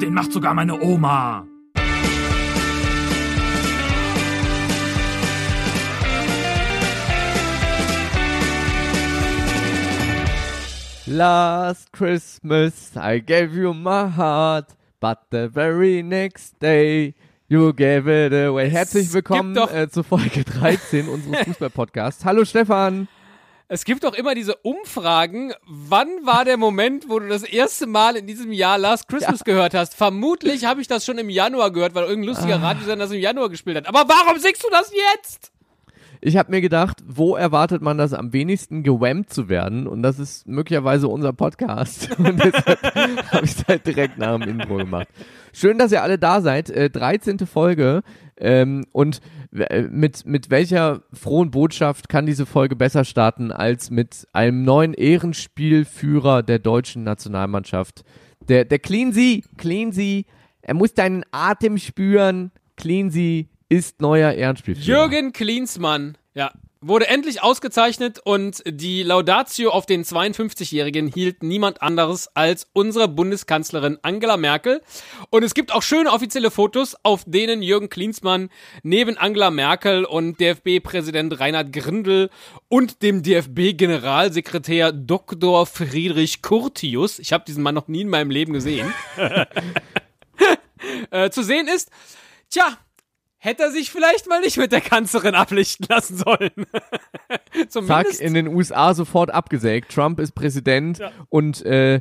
Den macht sogar meine Oma. Last Christmas I gave you my heart, but the very next day you gave it away. Herzlich willkommen äh, zu Folge 13 unseres Fußball-Podcasts. Hallo Stefan. Es gibt doch immer diese Umfragen. Wann war der Moment, wo du das erste Mal in diesem Jahr Last Christmas ja. gehört hast? Vermutlich habe ich das schon im Januar gehört, weil irgendein lustiger ah. Radiosender das im Januar gespielt hat. Aber warum singst du das jetzt? Ich habe mir gedacht, wo erwartet man das am wenigsten gewammt zu werden? Und das ist möglicherweise unser Podcast. Und deshalb habe ich es halt direkt nach dem Intro gemacht. Schön, dass ihr alle da seid. Äh, 13. Folge. Ähm, und äh, mit, mit welcher frohen Botschaft kann diese Folge besser starten als mit einem neuen Ehrenspielführer der deutschen Nationalmannschaft? Der, der Cleansy, Cleansy, er muss deinen Atem spüren. Cleansy ist neuer Ehrenspielführer. Jürgen Klinsmann, ja, wurde endlich ausgezeichnet und die Laudatio auf den 52-Jährigen hielt niemand anderes als unsere Bundeskanzlerin Angela Merkel. Und es gibt auch schöne offizielle Fotos, auf denen Jürgen Klinsmann neben Angela Merkel und DFB-Präsident Reinhard Grindel und dem DFB-Generalsekretär Dr. Friedrich Curtius, ich habe diesen Mann noch nie in meinem Leben gesehen, äh, zu sehen ist. Tja, hätte er sich vielleicht mal nicht mit der Kanzlerin ablichten lassen sollen. Zack, in den USA sofort abgesägt. Trump ist Präsident ja. und äh,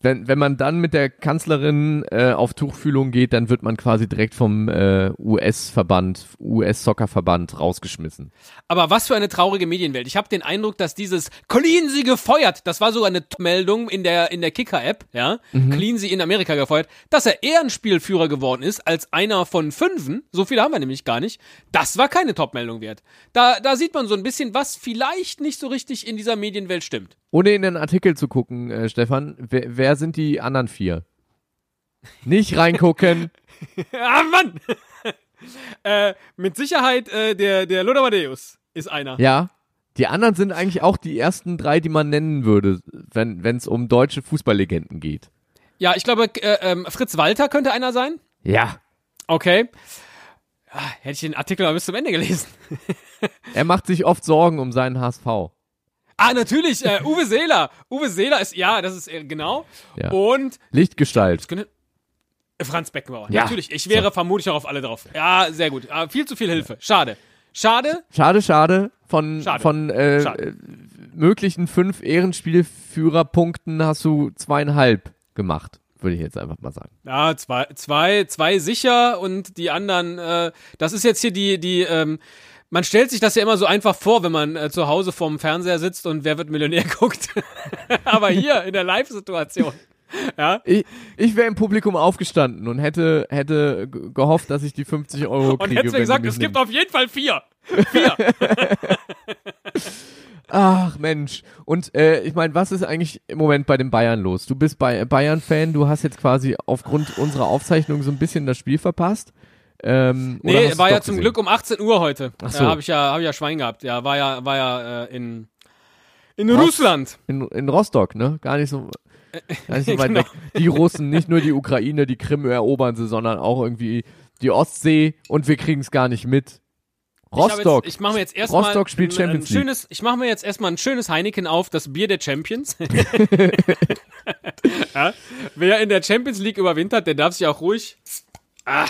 wenn, wenn man dann mit der Kanzlerin äh, auf Tuchfühlung geht, dann wird man quasi direkt vom äh, US-Verband, US-Soccer-Verband rausgeschmissen. Aber was für eine traurige Medienwelt. Ich habe den Eindruck, dass dieses Clean sie gefeuert, das war sogar eine Meldung in der, in der Kicker-App, ja, mhm. Clean sie in Amerika gefeuert, dass er eher ein Spielführer geworden ist als einer von fünfen, so viele haben wir nämlich gar nicht, das war keine Top-Meldung wert. Da, da sieht man so ein bisschen, was vielleicht nicht so richtig in dieser Medienwelt stimmt. Ohne in den Artikel zu gucken, äh, Stefan, wer, wer sind die anderen vier? Nicht reingucken. ah, Mann! äh, mit Sicherheit äh, der, der Matthäus ist einer. Ja. Die anderen sind eigentlich auch die ersten drei, die man nennen würde, wenn es um deutsche Fußballlegenden geht. Ja, ich glaube, äh, ähm, Fritz Walter könnte einer sein. Ja. Okay. Ja, ah, hätte ich den Artikel mal bis zum Ende gelesen. er macht sich oft Sorgen um seinen HSV. Ah, natürlich, äh, Uwe Seeler. Uwe Seeler ist, ja, das ist äh, genau. Ja. Und. Lichtgestalt. Könnte, äh, Franz Beckenbauer. Ja. Natürlich, ich wäre so. vermutlich auch auf alle drauf. Ja, sehr gut. Aber ah, viel zu viel Hilfe. Schade. Schade. Schade, schade. Von, schade. von äh, schade. möglichen fünf Ehrenspielführerpunkten hast du zweieinhalb gemacht würde ich jetzt einfach mal sagen. Ja, zwei, zwei, zwei sicher und die anderen, äh, das ist jetzt hier die, die, ähm, man stellt sich das ja immer so einfach vor, wenn man äh, zu Hause vorm Fernseher sitzt und Wer wird Millionär guckt. Aber hier in der Live-Situation. Ja? Ich, ich wäre im Publikum aufgestanden und hätte, hätte gehofft, dass ich die 50 Euro kriege. Und hätte mir gesagt, es gibt auf jeden Fall vier. Vier. Ach Mensch. Und äh, ich meine, was ist eigentlich im Moment bei den Bayern los? Du bist Bayern-Fan, du hast jetzt quasi aufgrund unserer Aufzeichnung so ein bisschen das Spiel verpasst. Ähm, nee, war ja zum Glück um 18 Uhr heute. Ach so. Ja, habe ich ja, habe ich ja Schwein gehabt. Ja, war ja, war ja äh, in in Rost, Russland. In, in Rostock, ne? Gar nicht so, gar nicht so weit genau. weg. Die Russen, nicht nur die Ukraine, die Krim erobern sie, sondern auch irgendwie die Ostsee und wir kriegen es gar nicht mit. Rostock. Ich, ich mache mir jetzt erstmal Rostock spielt ein, Champions ein schönes, ich mache mir jetzt erstmal ein schönes Heineken auf, das Bier der Champions. ja, wer in der Champions League überwintert, der darf sich auch ruhig ah,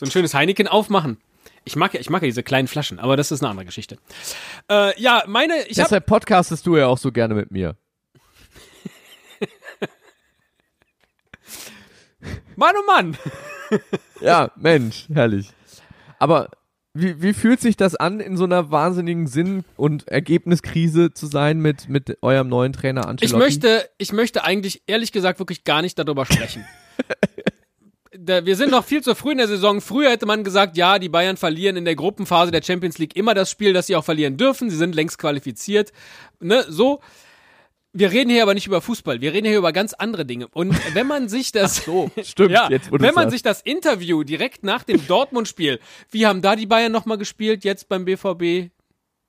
so ein schönes Heineken aufmachen. Ich mag ja, ich mag ja diese kleinen Flaschen, aber das ist eine andere Geschichte. Äh, ja, meine, ich Deshalb podcastest du ja auch so gerne mit mir. Mann, oh Mann. ja, Mensch, herrlich. Aber wie, wie fühlt sich das an, in so einer wahnsinnigen Sinn- und Ergebniskrise zu sein mit, mit eurem neuen Trainer Ancelotti? Ich möchte, ich möchte eigentlich ehrlich gesagt wirklich gar nicht darüber sprechen. da, wir sind noch viel zu früh in der Saison. Früher hätte man gesagt, ja, die Bayern verlieren in der Gruppenphase der Champions League immer das Spiel, das sie auch verlieren dürfen. Sie sind längst qualifiziert. Ne, so. Wir reden hier aber nicht über Fußball, wir reden hier über ganz andere Dinge. Und wenn man sich das, so, stimmt, ja, jetzt, wenn man sich das Interview direkt nach dem Dortmund-Spiel, wie haben da die Bayern nochmal gespielt, jetzt beim BVB,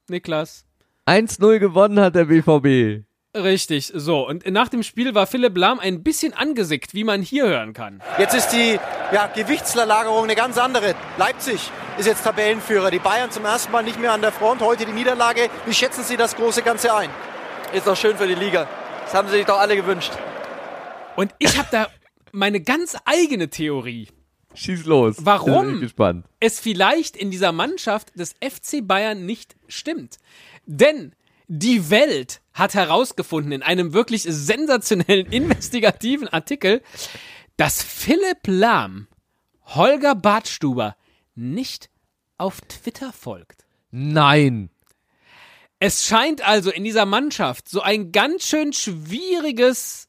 Niklas? 1-0 gewonnen hat der BVB. Richtig, so. Und nach dem Spiel war Philipp Lahm ein bisschen angesickt, wie man hier hören kann. Jetzt ist die ja, Gewichtsverlagerung eine ganz andere. Leipzig ist jetzt Tabellenführer. Die Bayern zum ersten Mal nicht mehr an der Front. Heute die Niederlage. Wie schätzen Sie das große Ganze ein? Ist doch schön für die Liga. Das haben sie sich doch alle gewünscht. Und ich habe da meine ganz eigene Theorie. Schieß los. Warum? Bin ich gespannt. es vielleicht in dieser Mannschaft des FC Bayern nicht stimmt. Denn die Welt hat herausgefunden in einem wirklich sensationellen investigativen Artikel, dass Philipp Lahm Holger Bartstuber nicht auf Twitter folgt. Nein. Es scheint also in dieser Mannschaft so ein ganz schön schwieriges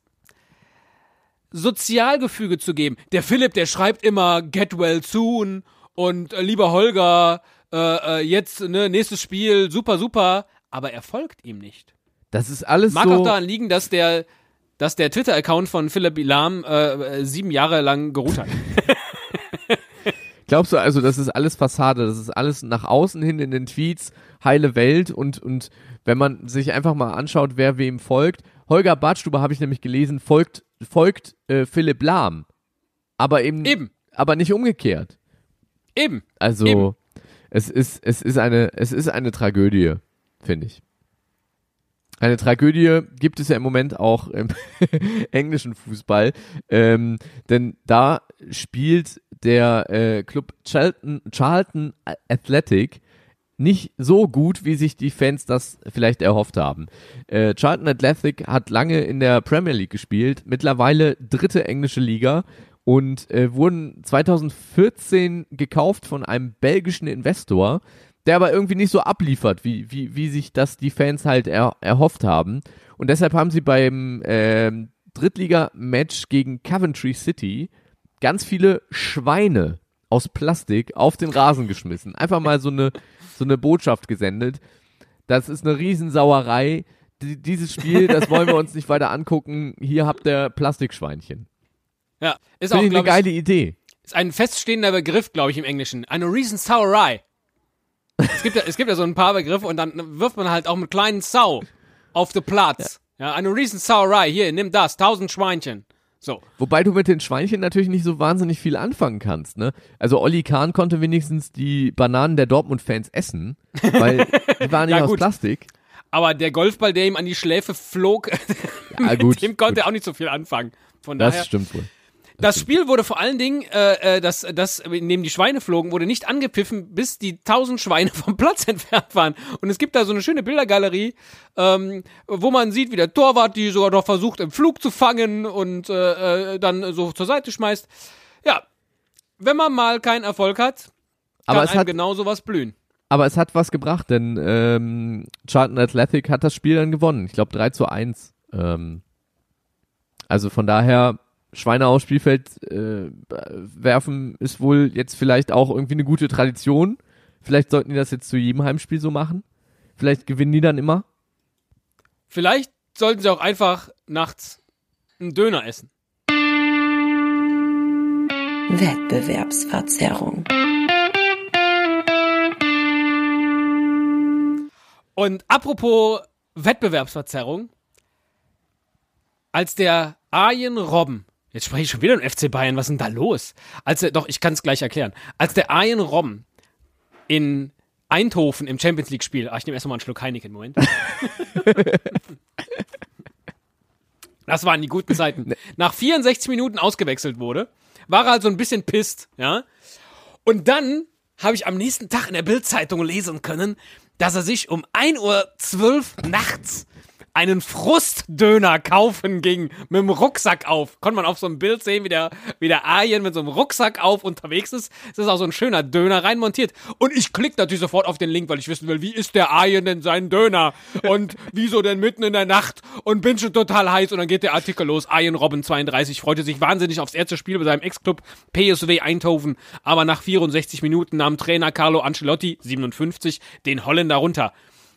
Sozialgefüge zu geben. Der Philipp, der schreibt immer Get well soon und äh, lieber Holger, äh, äh, jetzt ne, nächstes Spiel, super, super, aber er folgt ihm nicht. Das ist alles Mag so. auch daran liegen, dass der, dass der Twitter-Account von Philipp Lahm äh, äh, sieben Jahre lang geruht hat. Glaubst du also, das ist alles Fassade, das ist alles nach außen hin in den Tweets, heile Welt und, und wenn man sich einfach mal anschaut, wer wem folgt, Holger Bartstuber habe ich nämlich gelesen, folgt, folgt äh, Philipp Lahm. Aber eben, Eben. aber nicht umgekehrt. Eben. Also Eben. es ist, es ist eine, es ist eine Tragödie, finde ich. Eine Tragödie gibt es ja im Moment auch im englischen Fußball, ähm, denn da spielt der äh, Club Charlton, Charlton Athletic nicht so gut, wie sich die Fans das vielleicht erhofft haben. Äh, Charlton Athletic hat lange in der Premier League gespielt, mittlerweile dritte englische Liga und äh, wurden 2014 gekauft von einem belgischen Investor, der aber irgendwie nicht so abliefert, wie, wie, wie sich das die Fans halt er, erhofft haben. Und deshalb haben sie beim ähm, Drittliga-Match gegen Coventry City ganz viele Schweine aus Plastik auf den Rasen geschmissen. Einfach mal so eine, so eine Botschaft gesendet. Das ist eine Riesensauerei. Die, dieses Spiel, das wollen wir uns nicht weiter angucken. Hier habt ihr Plastikschweinchen. Ja. Ist auch, Finde ich eine geile Idee. ist ein feststehender Begriff, glaube ich, im Englischen. Eine Reason Sauerei. Es gibt, ja, es gibt ja so ein paar Begriffe und dann wirft man halt auch mit kleinen Sau auf den Platz. Ja, eine Reason Sauerei. Hier, nimm das. Tausend Schweinchen. So. Wobei du mit den Schweinchen natürlich nicht so wahnsinnig viel anfangen kannst, ne? Also Olli Kahn konnte wenigstens die Bananen der Dortmund-Fans essen, weil die waren nicht Ja, aus gut. Plastik. Aber der Golfball, der ihm an die Schläfe flog, Ja, mit gut, dem konnte gut. er auch nicht so viel anfangen. Von Das daher. stimmt wohl. Das Spiel wurde vor allen Dingen, äh, äh, das, das, in dem die Schweine flogen, wurde nicht angepfiffen, bis die tausend Schweine vom Platz entfernt waren. Und es gibt da so eine schöne Bildergalerie, ähm, wo man sieht, wie der Torwart die sogar noch versucht, im Flug zu fangen und äh, äh, dann so zur Seite schmeißt. Ja, wenn man mal keinen Erfolg hat, kann Aber es einem hat, genau sowas blühen. aber es hat was gebracht, denn ähm, Charlton Athletic hat das Spiel dann gewonnen. Ich glaube 3 zu 1. Ähm, also von daher, Schweine aufs Spielfeld äh, werfen ist wohl jetzt vielleicht auch irgendwie eine gute Tradition. Vielleicht sollten die das jetzt zu jedem Heimspiel so machen. Vielleicht gewinnen die dann immer. Vielleicht sollten sie auch einfach nachts einen Döner essen. Wettbewerbsverzerrung. Und apropos Wettbewerbsverzerrung, als der Arjen Robben, jetzt spreche ich schon wieder im FC Bayern, was ist denn da los? Als der, doch, ich kann es gleich erklären. Als der Arjen Robben in Eindhoven im Champions League Spiel, ah, ich nehme erstmal einen Schluck Heineken, Moment. das waren die guten Zeiten. Nach 64 Minuten ausgewechselt wurde, war er halt so ein bisschen pisst, ja. Und dann habe ich am nächsten Tag in der Bildzeitung lesen können, dass er sich um 1.12 Uhr nachts einen Frustdöner kaufen ging mit dem Rucksack auf. Konnte man auf so einem Bild sehen, wie der, wie der Arjen mit so einem Rucksack auf unterwegs ist. Das ist auch so ein schöner Döner reinmontiert. Und ich klicke natürlich sofort auf den Link, weil ich wissen will, wie ist der Arjen denn seinen Döner? Und wieso denn mitten in der Nacht? Und bin schon total heiß. Und dann geht der Artikel los. Arjen Robben 32 freute sich wahnsinnig aufs erste Spiel bei seinem Ex-Club PSW Eindhoven. Aber nach 64 Minuten nahm Trainer Carlo Ancelotti, 57, den Holländer runter.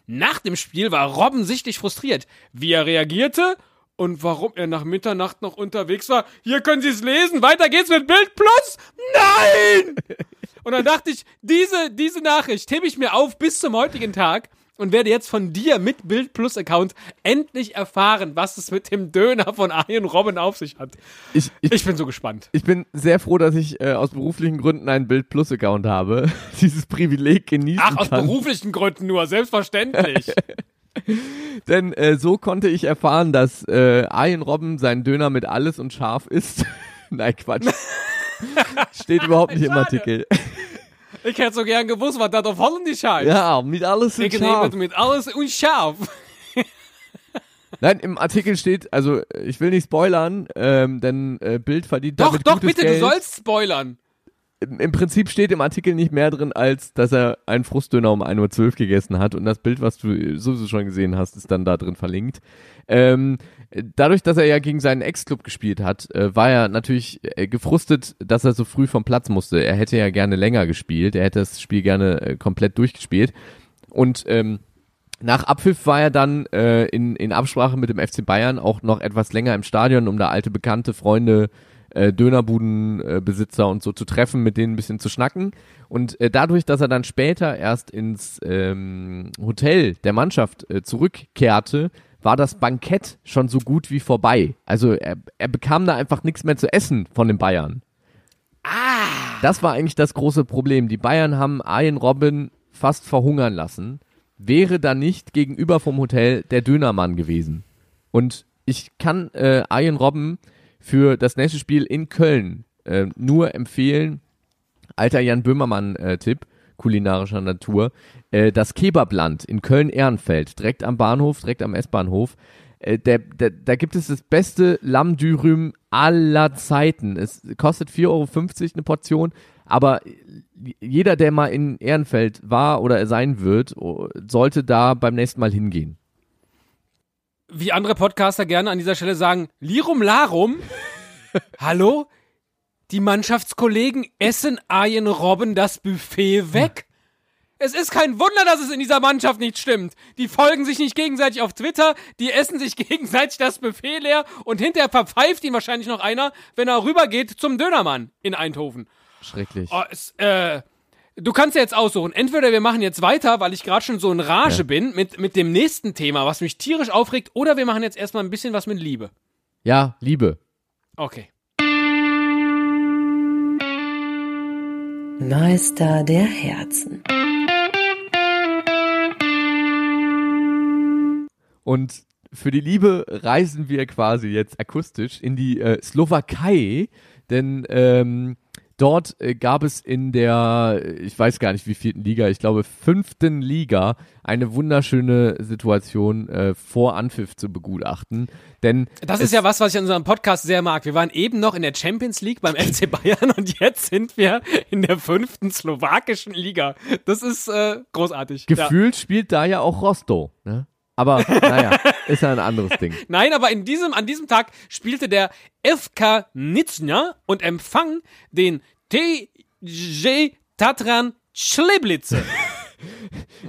Nach dem Spiel war Robben sichtlich frustriert. Wie er reagierte und warum er nach Mitternacht noch unterwegs war. Hier können Sie es lesen. Weiter geht's mit Bild Plus. Nein! Und dann dachte ich, diese, diese Nachricht hebe ich mir auf bis zum heutigen Tag. Und werde jetzt von dir mit Bild Plus Account endlich erfahren, was es mit dem Döner von Arjen Robben auf sich hat. Ich, ich, Ich bin so gespannt. ich bin sehr froh, dass ich äh, aus beruflichen Gründen einen Bild Plus Account habe. Dieses Privileg genießen Ach, aus kann. beruflichen Gründen nur, selbstverständlich. Denn äh, so konnte ich erfahren, dass äh, Arjen Robben seinen Döner mit alles und scharf isst. Nein, Quatsch. Steht überhaupt nicht im. Artikel. Ich hätte so gern gewusst, was das auf Holländisch heißt. Ja, mit alles und ich nehme scharf. es mit alles und scharf. Nein, im Artikel steht, also ich will nicht spoilern, ähm, denn äh, Bild verdient Doch, damit doch, gutes bitte, Geld. du sollst spoilern. Im, Prinzip steht im Artikel nicht mehr drin, als dass er einen Frustdöner um 1.12 Uhr gegessen hat und das Bild, was du sowieso schon gesehen hast, ist dann da drin verlinkt. Ähm, dadurch, dass er ja gegen seinen Ex-Club gespielt hat, äh, war er natürlich äh, gefrustet, dass er so früh vom Platz musste. Er hätte ja gerne länger gespielt, er hätte das Spiel gerne äh, komplett durchgespielt und ähm, nach Abpfiff war er dann äh, in, in Absprache mit dem FC Bayern auch noch etwas länger im Stadion, um da alte Bekannte, Freunde, äh, äh, Besitzer und so zu treffen, mit denen ein bisschen zu schnacken. Und äh, dadurch, dass er dann später erst ins ähm, Hotel der Mannschaft äh, zurückkehrte, war das Bankett schon so gut wie vorbei. Also er, er bekam da einfach nichts mehr zu essen von den Bayern. Ah. Das war eigentlich das große Problem. Die Bayern haben Arjen Robben fast verhungern lassen. Wäre da nicht gegenüber vom Hotel der Dönermann gewesen. Und ich kann äh, Arjen Robben für das nächste Spiel in Köln äh, nur empfehlen, alter Jan Böhmermann-Tipp, kulinarischer Natur, äh, das Kebabland in Köln-Ehrenfeld, direkt am Bahnhof, direkt am S-Bahnhof. Äh, der, der, da gibt es das beste Lamm-Dürüm aller Zeiten. Es kostet 4,50 Euro eine Portion, aber jeder, der mal in Ehrenfeld war oder sein wird, sollte da beim nächsten Mal hingehen. Wie andere Podcaster gerne an dieser Stelle sagen, Lirum Larum. Hallo? Die Mannschaftskollegen essen Arjen Robben das Buffet weg? Es ist kein Wunder, dass es in dieser Mannschaft nicht stimmt. Die folgen sich nicht gegenseitig auf Twitter, die essen sich gegenseitig das Buffet leer und hinterher verpfeift ihn wahrscheinlich noch einer, wenn er rübergeht zum Dönermann in Eindhoven. Schrecklich. Oh, es, äh, du kannst ja jetzt aussuchen. Entweder wir machen jetzt weiter, weil ich gerade schon so in Rage Ja. bin mit, mit dem nächsten Thema, was mich tierisch aufregt, oder wir machen jetzt erstmal ein bisschen was mit Liebe. Ja, Liebe. Okay. Meister der Herzen. Und für die Liebe reisen wir quasi jetzt akustisch in die äh, Slowakei, denn ähm, dort äh, gab es in der, äh, ich weiß gar nicht wie vierten Liga, ich glaube fünften Liga, eine wunderschöne Situation äh, vor Anpfiff zu begutachten. Denn Das ist ja was, was ich an unserem Podcast sehr mag. Wir waren eben noch in der Champions League beim FC Bayern und jetzt sind wir in der fünften slowakischen Liga. Das ist äh, großartig. Ja. gefühlt spielt da ja auch Rostow. Ne? Aber naja, ist ja ein anderes Ding. Nein, aber in diesem, an diesem Tag spielte der FK Nizhna und empfang den TJ Tatran Schleblitze.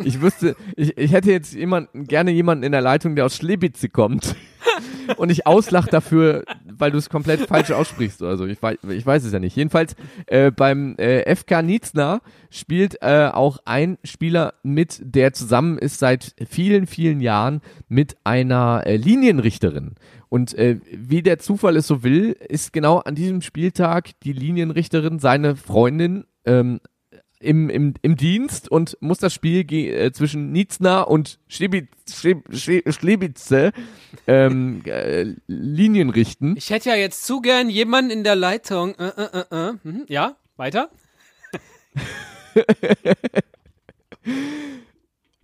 Ich wüsste, ich, ich hätte jetzt jemanden, gerne jemanden in der Leitung, der aus Schlebitze kommt und ich auslach dafür, weil du es komplett falsch aussprichst oder so. Ich weiß, ich weiß es ja nicht. Jedenfalls äh, beim äh, FK Nizna spielt äh, auch ein Spieler mit, der zusammen ist seit vielen, vielen Jahren mit einer äh, Linienrichterin. Und äh, wie der Zufall es so will, ist genau an diesem Spieltag die Linienrichterin seine Freundin ähm, im, im, im Dienst und muss das Spiel äh, zwischen Nizna und Schlebi- Schle Schle Schlebitze ähm, äh, Linien richten. Ich hätte ja jetzt zu gern jemanden in der Leitung. Äh, äh, äh, äh. Mhm. Ja, weiter?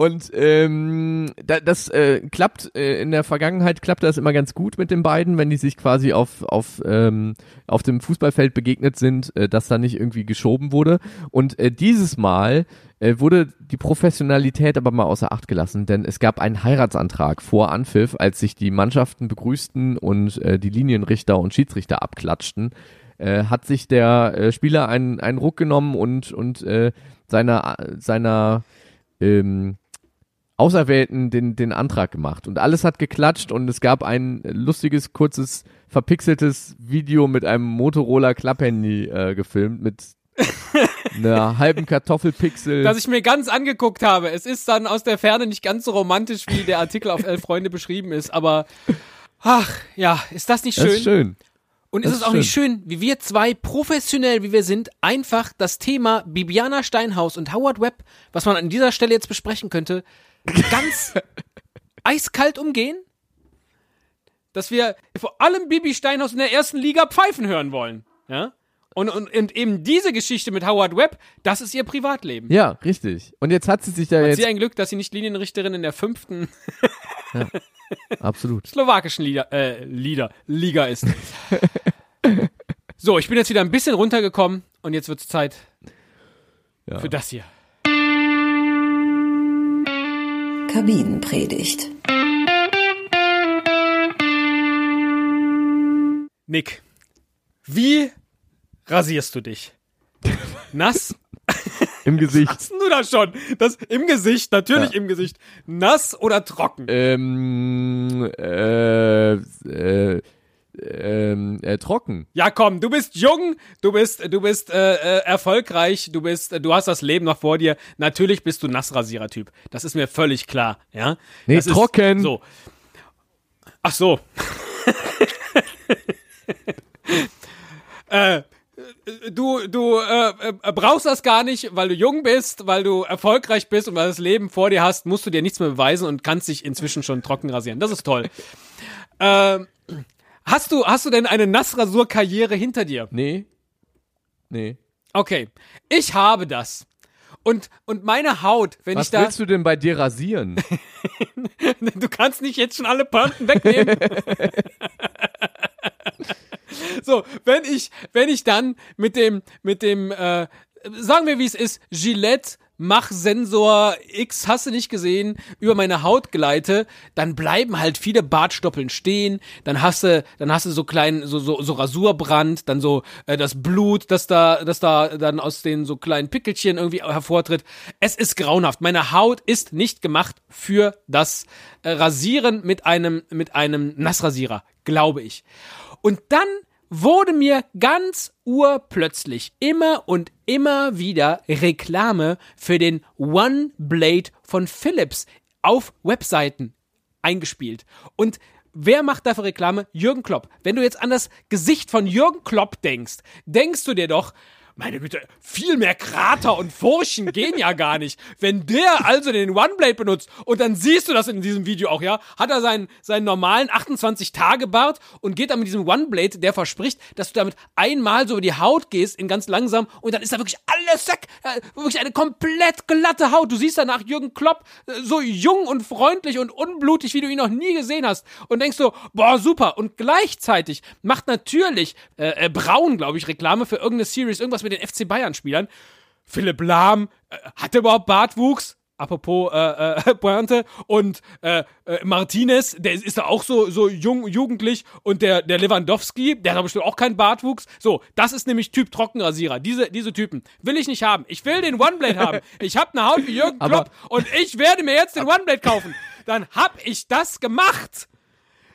Und ähm, da, das äh, klappt, äh, in der Vergangenheit klappte das immer ganz gut mit den beiden, wenn die sich quasi auf, auf, ähm, auf dem Fußballfeld begegnet sind, äh, dass da nicht irgendwie geschoben wurde. Und äh, dieses Mal äh, wurde die Professionalität aber mal außer Acht gelassen, denn es gab einen Heiratsantrag vor Anpfiff, als sich die Mannschaften begrüßten und äh, die Linienrichter und Schiedsrichter abklatschten. Äh, hat sich der äh, Spieler einen, einen Ruck genommen und, und äh, seiner, seiner ähm, Auserwählten den, den Antrag gemacht. Und alles hat geklatscht und es gab ein lustiges, kurzes, verpixeltes Video mit einem Motorola Klapphandy äh, gefilmt mit einer halben Kartoffelpixel. das ich mir ganz angeguckt habe. Es ist dann aus der Ferne nicht ganz so romantisch, wie der Artikel auf Elf Freunde beschrieben ist, aber ach, ja, ist das nicht das schön? ist schön. Und Das ist es auch nicht schön, wie wir zwei, professionell wie wir sind, einfach das Thema Bibiana Steinhaus und Howard Webb, was man an dieser Stelle jetzt besprechen könnte, ganz eiskalt umgehen? Dass wir vor allem Bibi Steinhaus in der ersten Liga pfeifen hören wollen. Ja? Und, und, und eben diese Geschichte mit Howard Webb, das ist ihr Privatleben. Ja, richtig. Und jetzt hat sie sich da Hat jetzt sie ein Glück, dass sie nicht Linienrichterin in der fünften absolut. slowakischen Liga, äh, Liga, Liga ist. so, ich bin jetzt wieder ein bisschen runtergekommen und jetzt wird's Zeit Ja. für das hier. Kabinenpredigt. Nick, wie rasierst du dich? Nass? Im Gesicht. Hast du das schon? Das im Gesicht, natürlich Ja. im Gesicht. Nass oder trocken? Ähm, äh, äh, ähm, äh, trocken. Ja, komm, du bist jung, du bist, du bist äh, äh, erfolgreich, du bist, du hast das Leben noch vor dir. Natürlich bist du Nassrasierer-Typ. Das ist mir völlig klar, ja. Nee, das trocken. So. Ach so. äh, du, du äh, äh, brauchst das gar nicht, weil du jung bist, weil du erfolgreich bist und weil du das Leben vor dir hast, musst du dir nichts mehr beweisen und kannst dich inzwischen schon trocken rasieren. Das ist toll. ähm, hast du, hast du denn eine Nassrasurkarriere hinter dir? Nee. Nee. Okay, ich habe das. Und, und meine Haut, wenn Was ich da. willst du denn bei dir rasieren? Du kannst nicht jetzt schon alle Pointen wegnehmen. so, wenn ich, wenn ich dann mit dem, mit dem, äh, sagen wir wie es ist, Gillette Machsensor X, hast du nicht gesehen, über meine Haut gleite, dann bleiben halt viele Bartstoppeln stehen, dann hast du, dann hast du so kleinen, so, so, so Rasurbrand, dann so äh, das Blut, das da, das da dann aus den so kleinen Pickelchen irgendwie hervortritt. Es ist grauenhaft. Meine Haut ist nicht gemacht für das äh, Rasieren mit einem, mit einem Nassrasierer, glaube ich. Und dann wurde mir ganz urplötzlich immer und immer wieder Reklame für den One Blade von Philips auf Webseiten eingespielt. Und wer macht dafür Reklame? Jürgen Klopp. Wenn du jetzt an das Gesicht von Jürgen Klopp denkst, denkst du dir doch, meine Güte, viel mehr Krater und Furchen gehen ja gar nicht. Wenn der also den One-Blade benutzt und dann siehst du das in diesem Video auch, ja, hat er seinen, seinen normalen 28-Tage-Bart und geht dann mit diesem One-Blade, der verspricht, dass du damit einmal so über die Haut gehst, in ganz langsam und dann ist da wirklich alles weg. Äh, wirklich eine komplett glatte Haut. Du siehst danach Jürgen Klopp äh, so jung und freundlich und unblutig, wie du ihn noch nie gesehen hast und denkst so, boah, super. Und gleichzeitig macht natürlich äh, äh, Braun, glaube ich, Reklame für irgendeine Series, irgendwas mit den FC Bayern-Spielern. Philipp Lahm, äh, hat er überhaupt Bartwuchs? Apropos äh, äh, Pointe und äh, äh, Martinez, der ist, da auch so so jung jugendlich und der der Lewandowski, der hat aber bestimmt auch keinen Bartwuchs. So, das ist nämlich Typ Trockenrasierer. Diese diese Typen will ich nicht haben. Ich will den One-Blade haben. Ich habe eine Haut wie Jürgen Klopp und ich werde mir jetzt den One-Blade kaufen. Dann hab ich das gemacht.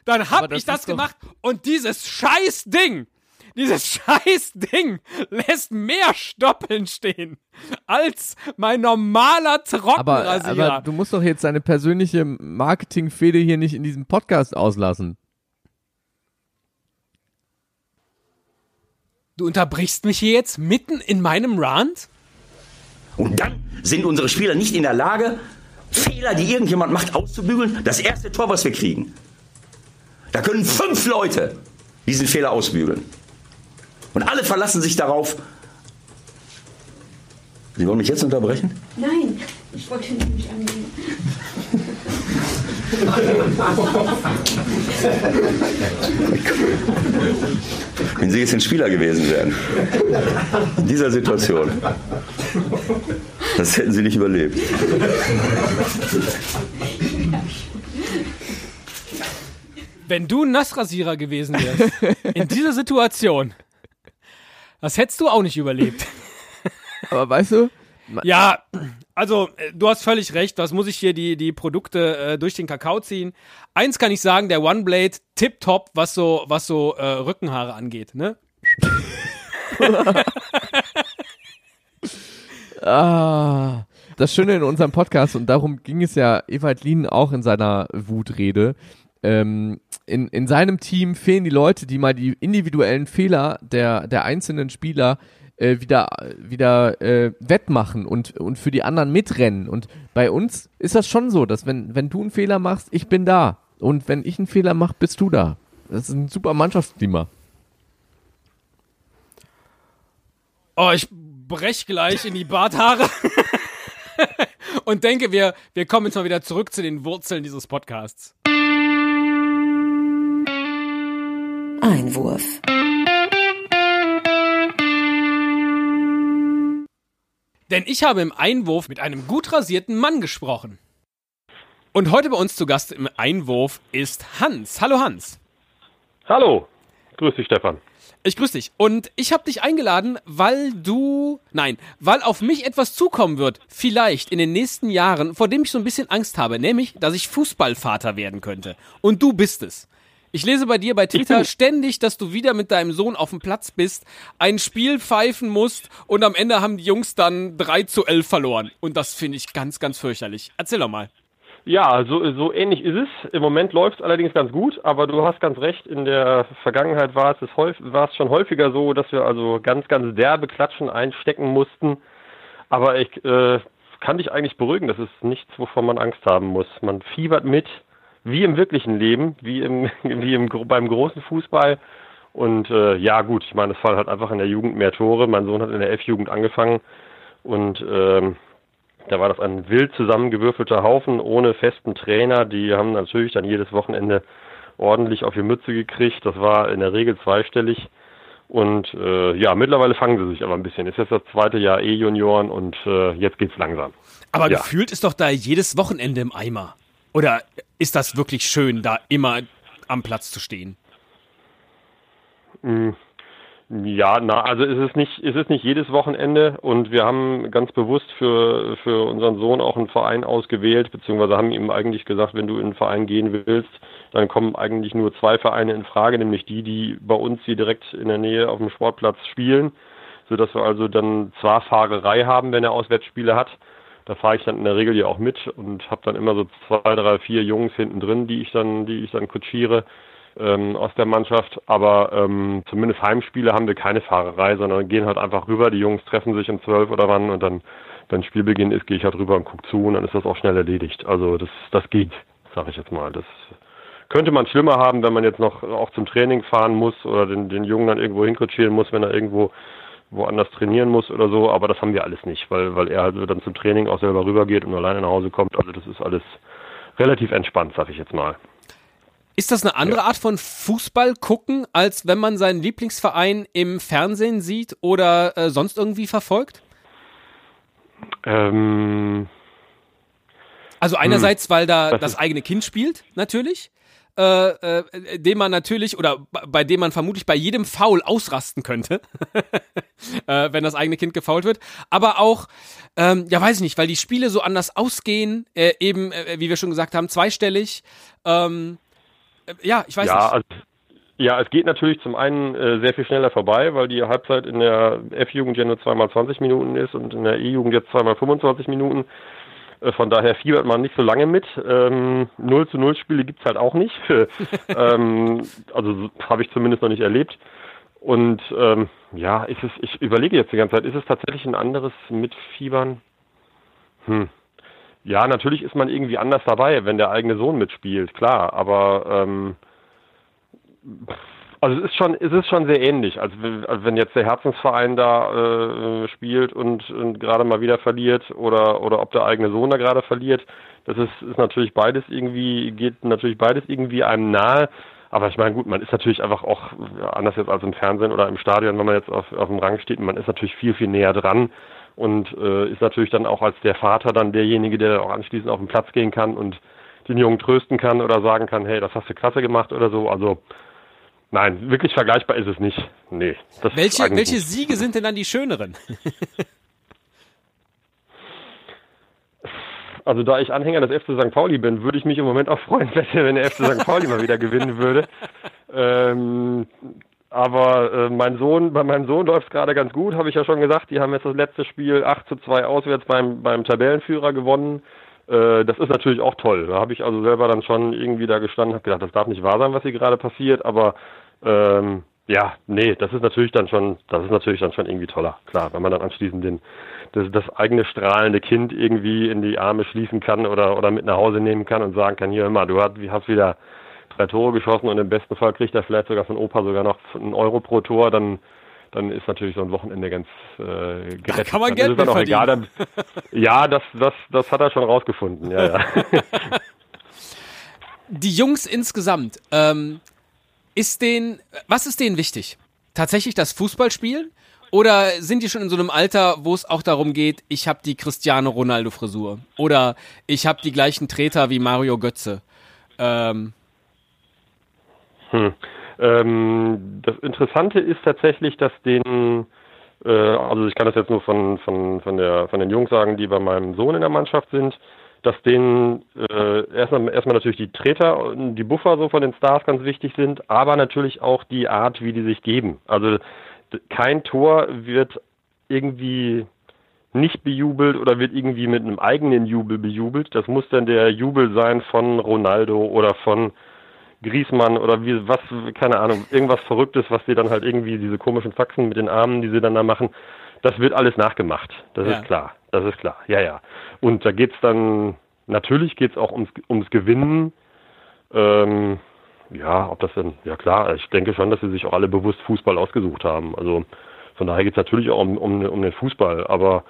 Dann hab das ich das gemacht und dieses scheiß Ding, dieses scheiß Ding lässt mehr Stoppeln stehen als mein normaler Aber, Trockenrasierer. aber du musst doch jetzt deine persönliche Marketingfehde hier nicht in diesem Podcast auslassen. du unterbrichst mich hier jetzt mitten in meinem Rant? Und dann sind unsere Spieler nicht in der Lage, Fehler, die irgendjemand macht, auszubügeln. Das erste Tor, was wir kriegen. Da können fünf Leute diesen Fehler ausbügeln. Und alle verlassen sich darauf. Sie wollen mich jetzt unterbrechen? Nein, ich wollte ihn nicht angehen. Wenn Sie jetzt ein Spieler gewesen wären. In dieser Situation. Das hätten Sie nicht überlebt. Wenn du ein Nassrasierer gewesen wärst, in dieser Situation, das hättest du auch nicht überlebt. Aber weißt du, Ja, also äh, du hast völlig recht. Was muss ich hier die, die Produkte äh, durch den Kakao ziehen? Eins kann ich sagen, der One Blade tipptopp, was so, was so äh, Rückenhaare angeht, ne? Ah, das Schöne in unserem Podcast, und darum ging es ja Ewald Lien auch in seiner Wutrede, ähm, in, in seinem Team fehlen die Leute, die mal die individuellen Fehler der, der einzelnen Spieler äh, wieder, wieder äh, wettmachen und, und für die anderen mitrennen. Und bei uns ist das schon so, dass wenn, wenn du einen Fehler machst, ich bin da. Und wenn ich einen Fehler mache, bist du da. Das ist ein super Mannschaftsklima. Oh, ich brech gleich in die Barthaare. und denke, wir, wir kommen jetzt mal wieder zurück zu den Wurzeln dieses Podcasts. Einwurf. Denn ich habe im Einwurf mit einem gut rasierten Mann gesprochen. Und heute bei uns zu Gast im Einwurf ist Hans. Hallo Hans. Hallo. Grüß dich, Stefan. Ich grüße dich. Und ich habe dich eingeladen, weil du, nein, weil auf mich etwas zukommen wird, vielleicht in den nächsten Jahren, vor dem ich so ein bisschen Angst habe, nämlich, dass ich Fußballvater werden könnte. Und du bist es. Ich lese bei dir bei Twitter ständig, dass du wieder mit deinem Sohn auf dem Platz bist, ein Spiel pfeifen musst und am Ende haben die Jungs dann 3 zu 11 verloren. Und das finde ich ganz, ganz fürchterlich. Erzähl doch mal. Ja, so, so ähnlich ist es. Im Moment läuft es allerdings ganz gut, aber du hast ganz recht, in der Vergangenheit war es, war es schon häufiger so, dass wir also ganz, ganz derbe Klatschen einstecken mussten. Aber ich äh, kann dich eigentlich beruhigen, das ist nichts, wovon man Angst haben muss. Man fiebert mit, wie im wirklichen Leben, wie, im, wie im, beim großen Fußball. Und äh, ja gut, ich meine, es fallen halt einfach in der Jugend mehr Tore. Mein Sohn hat in der F-Jugend angefangen und ähm, da war das ein wild zusammengewürfelter Haufen ohne festen Trainer. Die haben natürlich dann jedes Wochenende ordentlich auf die Mütze gekriegt. Das war in der Regel zweistellig. Und äh, ja, mittlerweile fangen sie sich aber ein bisschen. Ist jetzt das zweite Jahr E-Junioren und äh, jetzt geht's langsam. Aber Ja. gefühlt ist doch da jedes Wochenende im Eimer. Oder ist das wirklich schön, da immer am Platz zu stehen? Mm, Ja, na, also ist es nicht, ist es nicht jedes Wochenende und wir haben ganz bewusst für, für unseren Sohn auch einen Verein ausgewählt, beziehungsweise haben ihm eigentlich gesagt, wenn du in einen Verein gehen willst, dann kommen eigentlich nur zwei Vereine in Frage, nämlich die, die bei uns hier direkt in der Nähe auf dem Sportplatz spielen, sodass wir also dann zwar Fahrerei haben, wenn er Auswärtsspiele hat, da fahre ich dann in der Regel ja auch mit und habe dann immer so zwei, drei, vier Jungs hinten drin, die ich dann, die ich dann kutschiere ähm, aus der Mannschaft. Aber ähm, zumindest Heimspiele haben wir keine Fahrerei, sondern gehen halt einfach rüber. Die Jungs treffen sich um zwölf oder wann und dann, wenn Spielbeginn ist, gehe ich halt rüber und gucke zu und dann ist das auch schnell erledigt. Also das, das geht, sage ich jetzt mal. Das könnte man schlimmer haben, wenn man jetzt noch auch zum Training fahren muss oder den, den Jungen dann irgendwo hinkutschieren muss, wenn er irgendwo woanders trainieren muss oder so, aber das haben wir alles nicht, weil, weil er halt dann zum Training auch selber rübergeht und alleine nach Hause kommt. Also das ist alles relativ entspannt, sag ich jetzt mal. Ist das eine andere Art von Fußball gucken, als wenn man seinen Lieblingsverein im Fernsehen sieht oder äh, sonst irgendwie verfolgt? Ähm, Also einerseits, weil da das eigene Kind spielt, natürlich, äh, äh, dem man natürlich oder bei dem man vermutlich bei jedem Foul ausrasten könnte, äh, wenn das eigene Kind gefoult wird. Aber auch, ähm, ja, weiß ich nicht, weil die Spiele so anders ausgehen, äh, eben, äh, wie wir schon gesagt haben, zweistellig. Ähm, äh, ja, ich weiß ja, nicht. also, ja, es geht natürlich zum einen äh, sehr viel schneller vorbei, weil die Halbzeit in der F-Jugend ja nur zweimal 20 Minuten ist und in der E-Jugend jetzt zweimal 25 Minuten. Äh, Von daher fiebert man nicht so lange mit. Ähm, 0 zu 0 Spiele gibt's halt auch nicht. ähm, also so habe ich zumindest noch nicht erlebt. Und ähm, ja, ist es, ich überlege jetzt die ganze Zeit, ist es tatsächlich ein anderes Mitfiebern? Hm. Ja, natürlich ist man irgendwie anders dabei, wenn der eigene Sohn mitspielt, klar, aber ähm, also es ist schon, es ist schon sehr ähnlich, als wenn als wenn jetzt der Herzensverein da äh, spielt und, und gerade mal wieder verliert oder oder ob der eigene Sohn da gerade verliert. Das ist, ist natürlich beides irgendwie, geht natürlich beides irgendwie einem nahe. Aber ich meine, gut, man ist natürlich einfach auch anders jetzt als im Fernsehen oder im Stadion, wenn man jetzt auf, auf dem Rang steht, man ist natürlich viel, viel näher dran und äh, ist natürlich dann auch als der Vater dann derjenige, der auch anschließend auf den Platz gehen kann und den Jungen trösten kann oder sagen kann, hey, das hast du klasse gemacht oder so. Also nein, wirklich vergleichbar ist es nicht. Nee. Welche, welche nicht. Siege sind denn dann die schöneren? Also da ich Anhänger des FC St. Pauli bin, würde ich mich im Moment auch freuen, wenn der FC St. Pauli mal wieder gewinnen würde. Ähm, aber äh, mein Sohn, bei meinem Sohn läuft es gerade ganz gut, habe ich ja schon gesagt. Die haben jetzt das letzte Spiel 8 zu 2 auswärts beim, beim Tabellenführer gewonnen. Äh, das ist natürlich auch toll. Da habe ich also selber dann schon irgendwie da gestanden, habe gedacht, das darf nicht wahr sein, was hier gerade passiert, aber ähm, ja, nee, das ist natürlich dann schon, das ist natürlich dann schon irgendwie toller. Klar, wenn man dann anschließend den, das, das eigene strahlende Kind irgendwie in die Arme schließen kann oder, oder mit nach Hause nehmen kann und sagen kann, hier immer, du hast, hast wieder drei Tore geschossen und im besten Fall kriegt er vielleicht sogar von Opa sogar noch einen Euro pro Tor, dann dann ist natürlich so ein Wochenende ganz äh, gerettet. Da kann man Geld dann auch verdienen. egal. Dann, ja, das, das, das hat er schon rausgefunden. Ja, ja. Die Jungs insgesamt, ähm, ist denen, was ist denen wichtig? Tatsächlich das Fußballspielen? Oder sind die schon in so einem Alter, wo es auch darum geht, ich habe die Cristiano Ronaldo Frisur oder ich habe die gleichen Treter wie Mario Götze? Ähm, Hm. Ähm, das Interessante ist tatsächlich, dass den, äh, also ich kann das jetzt nur von, von, von, der, von den Jungs sagen, die bei meinem Sohn in der Mannschaft sind, dass denen äh, erstmal, erstmal natürlich die Treter und die Buffer so von den Stars ganz wichtig sind, aber natürlich auch die Art, wie die sich geben. Also kein Tor wird irgendwie nicht bejubelt oder wird irgendwie mit einem eigenen Jubel bejubelt. Das muss dann der Jubel sein von Ronaldo oder von Griesmann oder wie was, keine Ahnung, irgendwas Verrücktes, was sie dann halt irgendwie, diese komischen Faxen mit den Armen, die sie dann da machen, das wird alles nachgemacht. Das Ja. ist klar. Das ist klar. Ja, ja. Und da geht's dann, natürlich geht's auch ums, ums Gewinnen. Ähm, ja, ob das denn, ja klar, ich denke schon, dass sie sich auch alle bewusst Fußball ausgesucht haben. Also von daher geht's natürlich auch um, um, um den Fußball, aber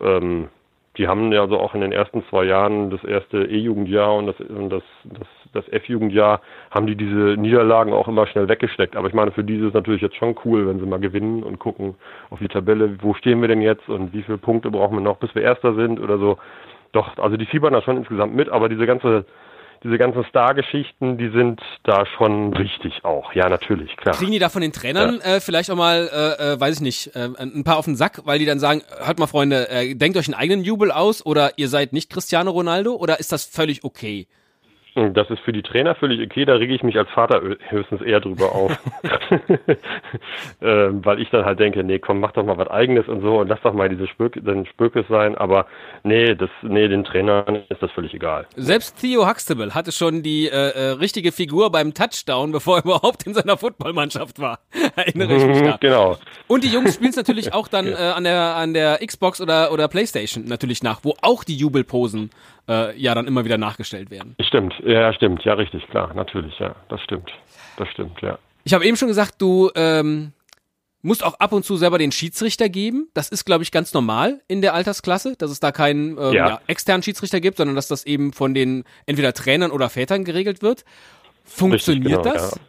ähm, die haben ja also auch in den ersten zwei Jahren, das erste E-Jugendjahr und das, und das, das, das F-Jugendjahr, haben die diese Niederlagen auch immer schnell weggesteckt. Aber ich meine, für die ist es natürlich jetzt schon cool, wenn sie mal gewinnen und gucken auf die Tabelle, wo stehen wir denn jetzt und wie viele Punkte brauchen wir noch, bis wir Erster sind oder so. Doch, also die fiebern da schon insgesamt mit, aber diese ganze, diese ganzen Star-Geschichten, die sind da schon wichtig auch. Ja, natürlich, klar. kriegen die da von den Trainern äh, vielleicht auch mal, äh, äh, weiß ich nicht, äh, ein paar auf den Sack, weil die dann sagen, hört mal Freunde, äh, denkt euch einen eigenen Jubel aus oder ihr seid nicht Cristiano Ronaldo oder ist das völlig okay? Das ist für die Trainer völlig okay, da rege ich mich als Vater höchstens eher drüber auf. ähm, weil ich dann halt denke, nee, komm, mach doch mal was eigenes und so und lass doch mal diese Spök den Spökes sein, aber nee, das, nee, den Trainern ist das völlig egal. Selbst Theo Huxtable hatte schon die äh, äh, richtige Figur beim Touchdown, bevor er überhaupt in seiner Footballmannschaft war. Erinnere ich mich da. genau. Und die Jungs spielen es natürlich auch dann äh, an der an der Xbox oder oder PlayStation natürlich nach, wo auch die Jubelposen äh, ja dann immer wieder nachgestellt werden. Stimmt, ja, stimmt, ja, richtig, klar, natürlich, ja, das stimmt. Das stimmt, ja. Ich habe eben schon gesagt, du ähm, musst auch ab und zu selber den Schiedsrichter geben. Das ist, glaube ich, ganz normal in der Altersklasse, dass es da keinen ähm, Ja. ja, externen Schiedsrichter gibt, sondern dass das eben von den entweder Trainern oder Vätern geregelt wird. Funktioniert genau, das? Ja.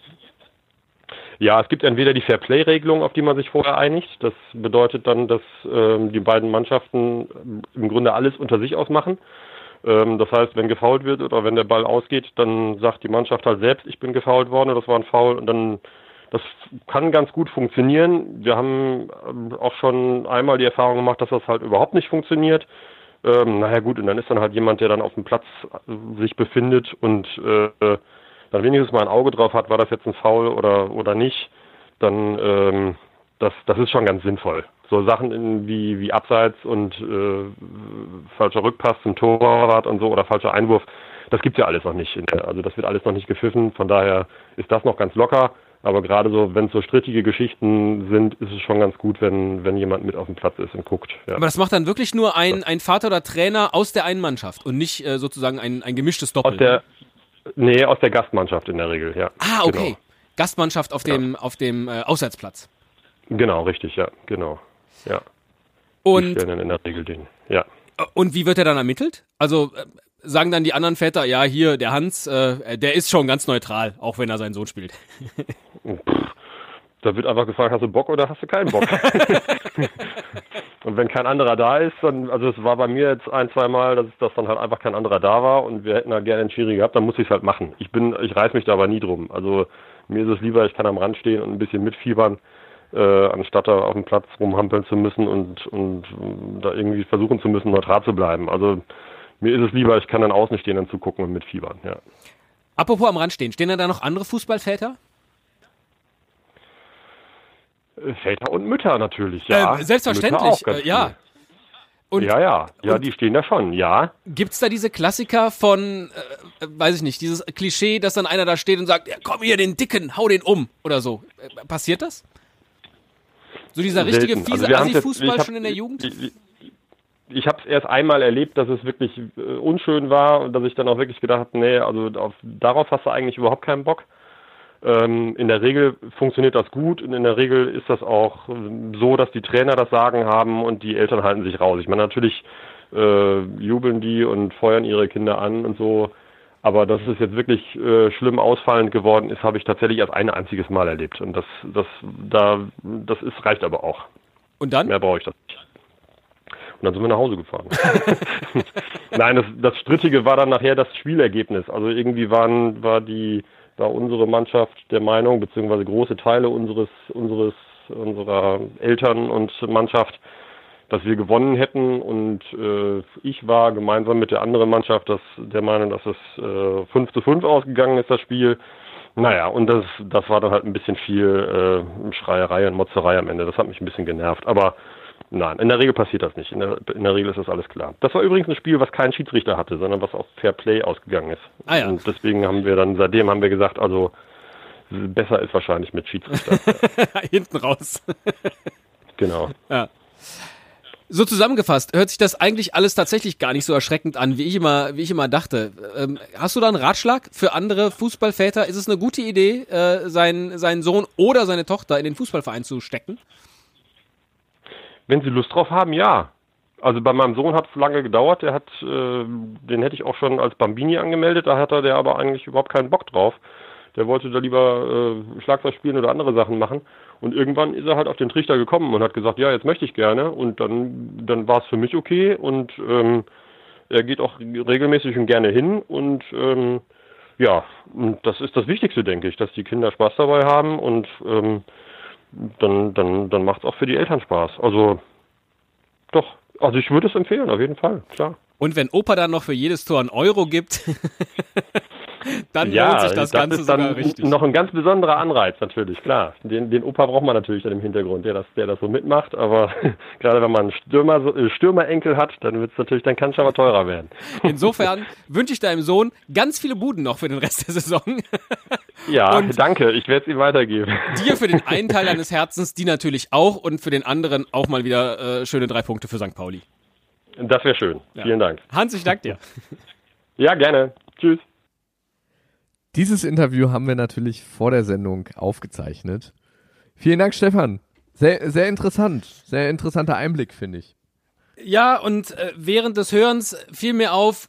Ja, es gibt entweder die Fair-Play-Regelung, auf die man sich vorher einigt. Das bedeutet dann, dass ähm, die beiden Mannschaften im Grunde alles unter sich ausmachen. Ähm, das heißt, wenn gefault wird oder wenn der Ball ausgeht, dann sagt die Mannschaft halt selbst, ich bin gefault worden, das war ein Foul und dann das kann ganz gut funktionieren. Wir haben ähm, auch schon einmal die Erfahrung gemacht, dass das halt überhaupt nicht funktioniert. Ähm, naja gut, und dann ist dann halt jemand, der dann auf dem Platz äh, sich befindet und äh, dann wenigstens mal ein Auge drauf hat, war das jetzt ein Foul oder oder nicht, dann ähm, das das ist schon ganz sinnvoll. So Sachen in, wie wie Abseits und äh, falscher Rückpass zum Torwart und so oder falscher Einwurf, das gibt's ja alles noch nicht. Also das wird alles noch nicht gepfiffen. Von daher ist das noch ganz locker. Aber gerade so, wenn es so strittige Geschichten sind, ist es schon ganz gut, wenn wenn jemand mit auf dem Platz ist und guckt. Ja. Aber das macht dann wirklich nur ein, ein Vater oder Trainer aus der einen Mannschaft und nicht äh, sozusagen ein, ein gemischtes Doppel. Aus der nee aus der Gastmannschaft in der Regel, ja. ah, okay. Gastmannschaft auf dem, auf dem äh, Auswärtsplatz. Genau, genau richtig, ja, genau, ja. Die Und, stellen dann in der Regel den, ja. und wie wird er dann ermittelt? Also äh, sagen dann die anderen Väter, ja, hier, der Hans, äh, der ist schon ganz neutral, auch wenn er seinen Sohn spielt. Da wird einfach gefragt, hast du Bock oder hast du keinen Bock? und wenn kein anderer da ist, dann, also es war bei mir jetzt ein, zwei Mal, dass, dass dann halt einfach kein anderer da war und wir hätten da gerne einen Schiri gehabt, dann muss ich es halt machen. Ich bin, ich reiß mich da aber nie drum. Also mir ist es lieber, ich kann am Rand stehen und ein bisschen mitfiebern, äh, anstatt da auf dem Platz rumhampeln zu müssen und, und da irgendwie versuchen zu müssen, neutral zu bleiben. Also mir ist es lieber, ich kann dann außen stehen und zugucken und mitfiebern, ja. Apropos am Rand stehen, stehen da, noch andere Fußballväter? Äh, Väter und Mütter natürlich, ja. Äh, selbstverständlich, äh, ja. Und ja, ja, ja, die stehen da schon, ja. gibt's da diese Klassiker von, äh, äh, weiß ich nicht, dieses Klischee, dass dann einer da steht und sagt, ja, komm hier, den Dicken, hau den um oder so. Äh, passiert das? So dieser richtige Selten. fiese jetzt- Assi-Fußball schon in der Jugend? Ich, ich, ich habe es erst einmal erlebt, dass es wirklich äh, unschön war und dass ich dann auch wirklich gedacht habe, nee, also auf, darauf hast du eigentlich überhaupt keinen Bock. Ähm, in der Regel funktioniert das gut und in der Regel ist das auch ähm, so, dass die Trainer das Sagen haben und die Eltern halten sich raus. Ich meine, natürlich äh, jubeln die und feuern ihre Kinder an und so, aber dass es jetzt wirklich äh, schlimm ausfallend geworden ist, habe ich tatsächlich erst ein einziges Mal erlebt und das, das, da, das ist reicht aber auch. Und dann? Mehr brauche ich das nicht. Und dann sind wir nach Hause gefahren. Nein, das, das Strittige war dann nachher das Spielergebnis. Also irgendwie waren, war die, war unsere Mannschaft der Meinung, beziehungsweise große Teile unseres, unseres, unserer Eltern und Mannschaft, dass wir gewonnen hätten und äh, ich war gemeinsam mit der anderen Mannschaft das, der Meinung, dass es äh, 5 zu 5 ausgegangen ist, das Spiel. Naja, und das, das war dann halt ein bisschen viel äh, Schreierei und Motzerei am Ende. Das hat mich ein bisschen genervt. Aber nein, in der Regel passiert das nicht. In der, in der Regel ist das alles klar. Das war übrigens ein Spiel, was kein Schiedsrichter hatte, sondern was auf Fair Play ausgegangen ist. Ah ja. Und deswegen haben wir dann, seitdem haben wir gesagt, also besser ist wahrscheinlich mit Schiedsrichter. Hinten raus. genau. Ja. So zusammengefasst, hört sich das eigentlich alles tatsächlich gar nicht so erschreckend an, wie ich immer, wie ich immer dachte. Ähm, hast du da einen Ratschlag für andere Fußballväter? Ist es eine gute Idee, äh, seinen, seinen Sohn oder seine Tochter in den Fußballverein zu stecken? Wenn sie Lust drauf haben, ja. Also bei meinem Sohn hat es lange gedauert. Der hat, äh, den hätte ich auch schon als Bambini angemeldet. Da hatte der aber eigentlich überhaupt keinen Bock drauf. Der wollte da lieber äh, Schlagzeug spielen oder andere Sachen machen. Und irgendwann ist er halt auf den Trichter gekommen und hat gesagt, ja, jetzt möchte ich gerne. Und dann, dann war es für mich okay. Und ähm, er geht auch regelmäßig und gerne hin. Und ähm, ja, und das ist das Wichtigste, denke ich, dass die Kinder Spaß dabei haben und ähm, dann, dann, dann macht es auch für die Eltern Spaß. Also doch, also ich würde es empfehlen, auf jeden Fall, klar. Und wenn Opa dann noch für jedes Tor einen Euro gibt, dann lohnt sich das, Ganze ist dann sogar richtig. noch ein ganz besonderer Anreiz natürlich, klar. Den, den Opa braucht man natürlich dann im Hintergrund, der das, der das so mitmacht, aber gerade wenn man einen Stürmer, Stürmerenkel hat, dann wird es natürlich, dann kann es schon mal teurer werden. Insofern wünsche ich deinem Sohn ganz viele Buden noch für den Rest der Saison. Ja, Und- danke, ich werde es ihm weitergeben. Dir für den einen Teil deines Herzens, die natürlich auch und für den anderen auch mal wieder äh, schöne drei Punkte für St. Pauli. Das wäre schön. Vielen Dank. Hans, ich danke dir. Ja, gerne. Tschüss. Dieses Interview haben wir natürlich vor der Sendung aufgezeichnet. Vielen Dank, Stefan. Sehr, sehr interessant. Sehr interessanter Einblick, finde ich. Ja, und äh, während des Hörens fiel mir auf,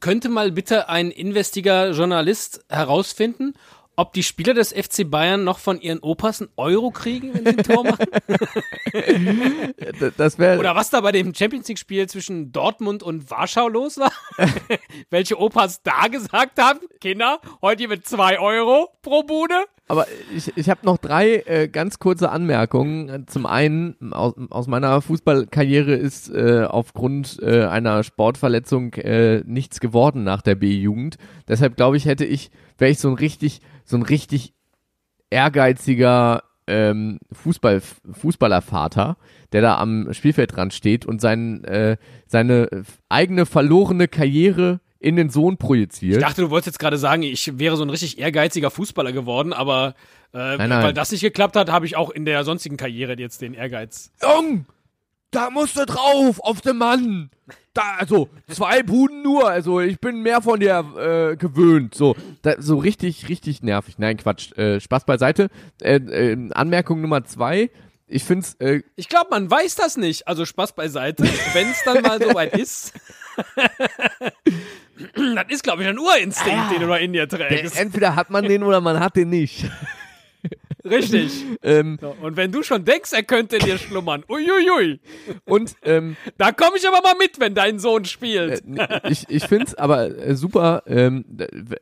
könnte mal bitte ein investiger Journalist herausfinden, ob die Spieler des FC Bayern noch von ihren Opas einen Euro kriegen, wenn sie ein Tor machen? Das wäre Oder was da bei dem Champions League-Spiel zwischen Dortmund und Warschau los war? Welche Opas da gesagt haben, Kinder, heute mit zwei Euro pro Bude? Aber ich, ich habe noch drei äh, ganz kurze Anmerkungen. Zum einen, aus, aus meiner Fußballkarriere ist äh, aufgrund äh, einer Sportverletzung äh, nichts geworden nach der B-Jugend. Deshalb glaube ich, hätte ich, wäre ich so ein richtig, so ein richtig ehrgeiziger ähm, Fußball, Fußballervater, der da am Spielfeldrand steht und sein, äh, seine eigene verlorene Karriere in den Sohn projiziert. Ich dachte, du wolltest jetzt gerade sagen, ich wäre so ein richtig ehrgeiziger Fußballer geworden, aber äh, Nein, nein. weil das nicht geklappt hat, habe ich auch in der sonstigen Karriere jetzt den Ehrgeiz. Jung, da musst du drauf, auf den Mann. Da, also, zwei Buden nur, also ich bin mehr von dir äh, gewöhnt. So, da, so richtig, richtig nervig. Nein, Quatsch. Äh, Spaß beiseite. Äh, äh, Anmerkung Nummer zwei. Ich find's, äh, Ich glaube, man weiß das nicht. Also Spaß beiseite, wenn es dann mal soweit ist. das ist, glaube ich, ein Urinstinkt, den du da in dir der, trägst. entweder hat man den oder man hat den nicht. Richtig. ähm, So, und wenn du schon denkst, er könnte dir schlummern, uiuiui, und ähm, da komme ich aber mal mit, wenn dein Sohn spielt. Äh, ich, ich finde es aber äh, super, ähm,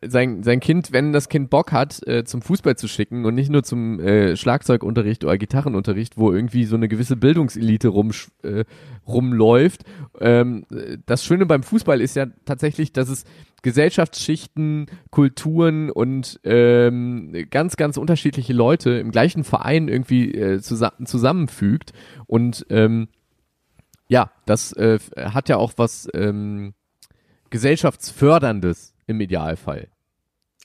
sein, sein Kind, wenn das Kind Bock hat, äh, zum Fußball zu schicken und nicht nur zum äh, Schlagzeugunterricht oder Gitarrenunterricht, wo irgendwie so eine gewisse Bildungselite rum, äh, rumläuft. Ähm, äh, das Schöne beim Fußball ist ja tatsächlich, dass es Gesellschaftsschichten, Kulturen und ähm, ganz, ganz unterschiedliche Leute im gleichen Verein irgendwie äh, zusa zusammenfügt. Und ähm, ja, das äh, hat ja auch was ähm, gesellschaftsförderndes im Idealfall.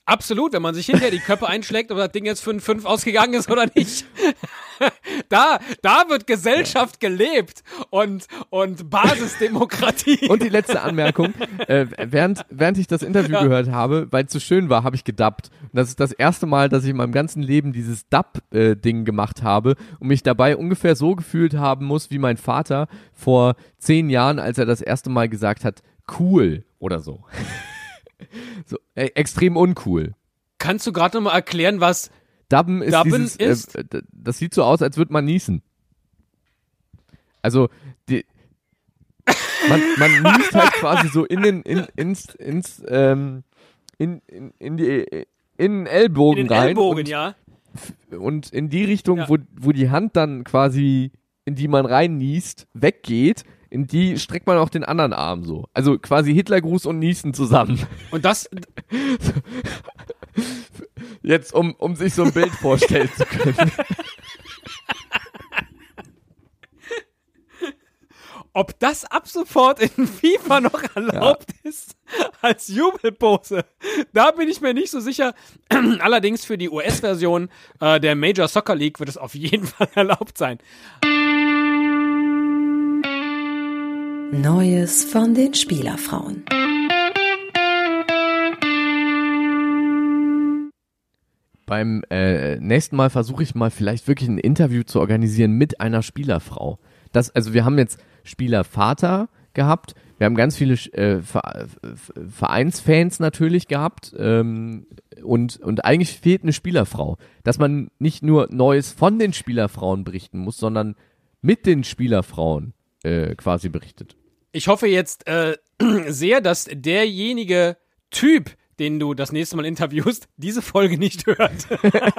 Absolut, wenn man sich hinterher die Köpfe einschlägt, ob das Ding jetzt 5-5 ausgegangen ist oder nicht. da, da wird Gesellschaft gelebt und, und Basisdemokratie. Und die letzte Anmerkung, äh, während, während ich das Interview Ja. gehört habe, weil es so schön war, habe ich gedubbt. Und das ist das erste Mal, dass ich in meinem ganzen Leben dieses Dub-Ding gemacht habe und mich dabei ungefähr so gefühlt haben muss, wie mein Vater vor zehn Jahren, als er das erste Mal gesagt hat, cool oder so. so äh, extrem uncool. Kannst du gerade nochmal erklären, was Dubben ist Dubben dieses, ist? Äh, das sieht so aus, als würde man niesen. Also, die, man, man niest halt quasi so in den, in, ins, ins, ähm, in, in, in die, in den Ellbogen in den rein Ellbogen, und, ja? und in die Richtung, Ja. wo, wo die Hand dann quasi, in die man rein niest, weggeht, in die streckt man auch den anderen Arm so. Also quasi Hitlergruß und Niesen zusammen. Und das, Jetzt, um, um sich so ein Bild vorstellen zu können. ob das ab sofort in FIFA noch erlaubt ist als Jubelpose, da bin ich mir nicht so sicher. Allerdings für die US-Version äh, der Major Soccer League wird es auf jeden Fall erlaubt sein. Neues von den Spielerfrauen. Beim äh, nächsten Mal versuche ich mal vielleicht wirklich ein Interview zu organisieren mit einer Spielerfrau. Das, also wir haben jetzt Spielervater gehabt, wir haben ganz viele äh, Ver Vereinsfans natürlich gehabt ähm, und, und eigentlich fehlt eine Spielerfrau. Dass man nicht nur Neues von den Spielerfrauen berichten muss, sondern mit den Spielerfrauen äh, quasi berichtet. Ich hoffe jetzt äh, sehr, dass derjenige Typ, den du das nächste Mal interviewst, diese Folge nicht hört.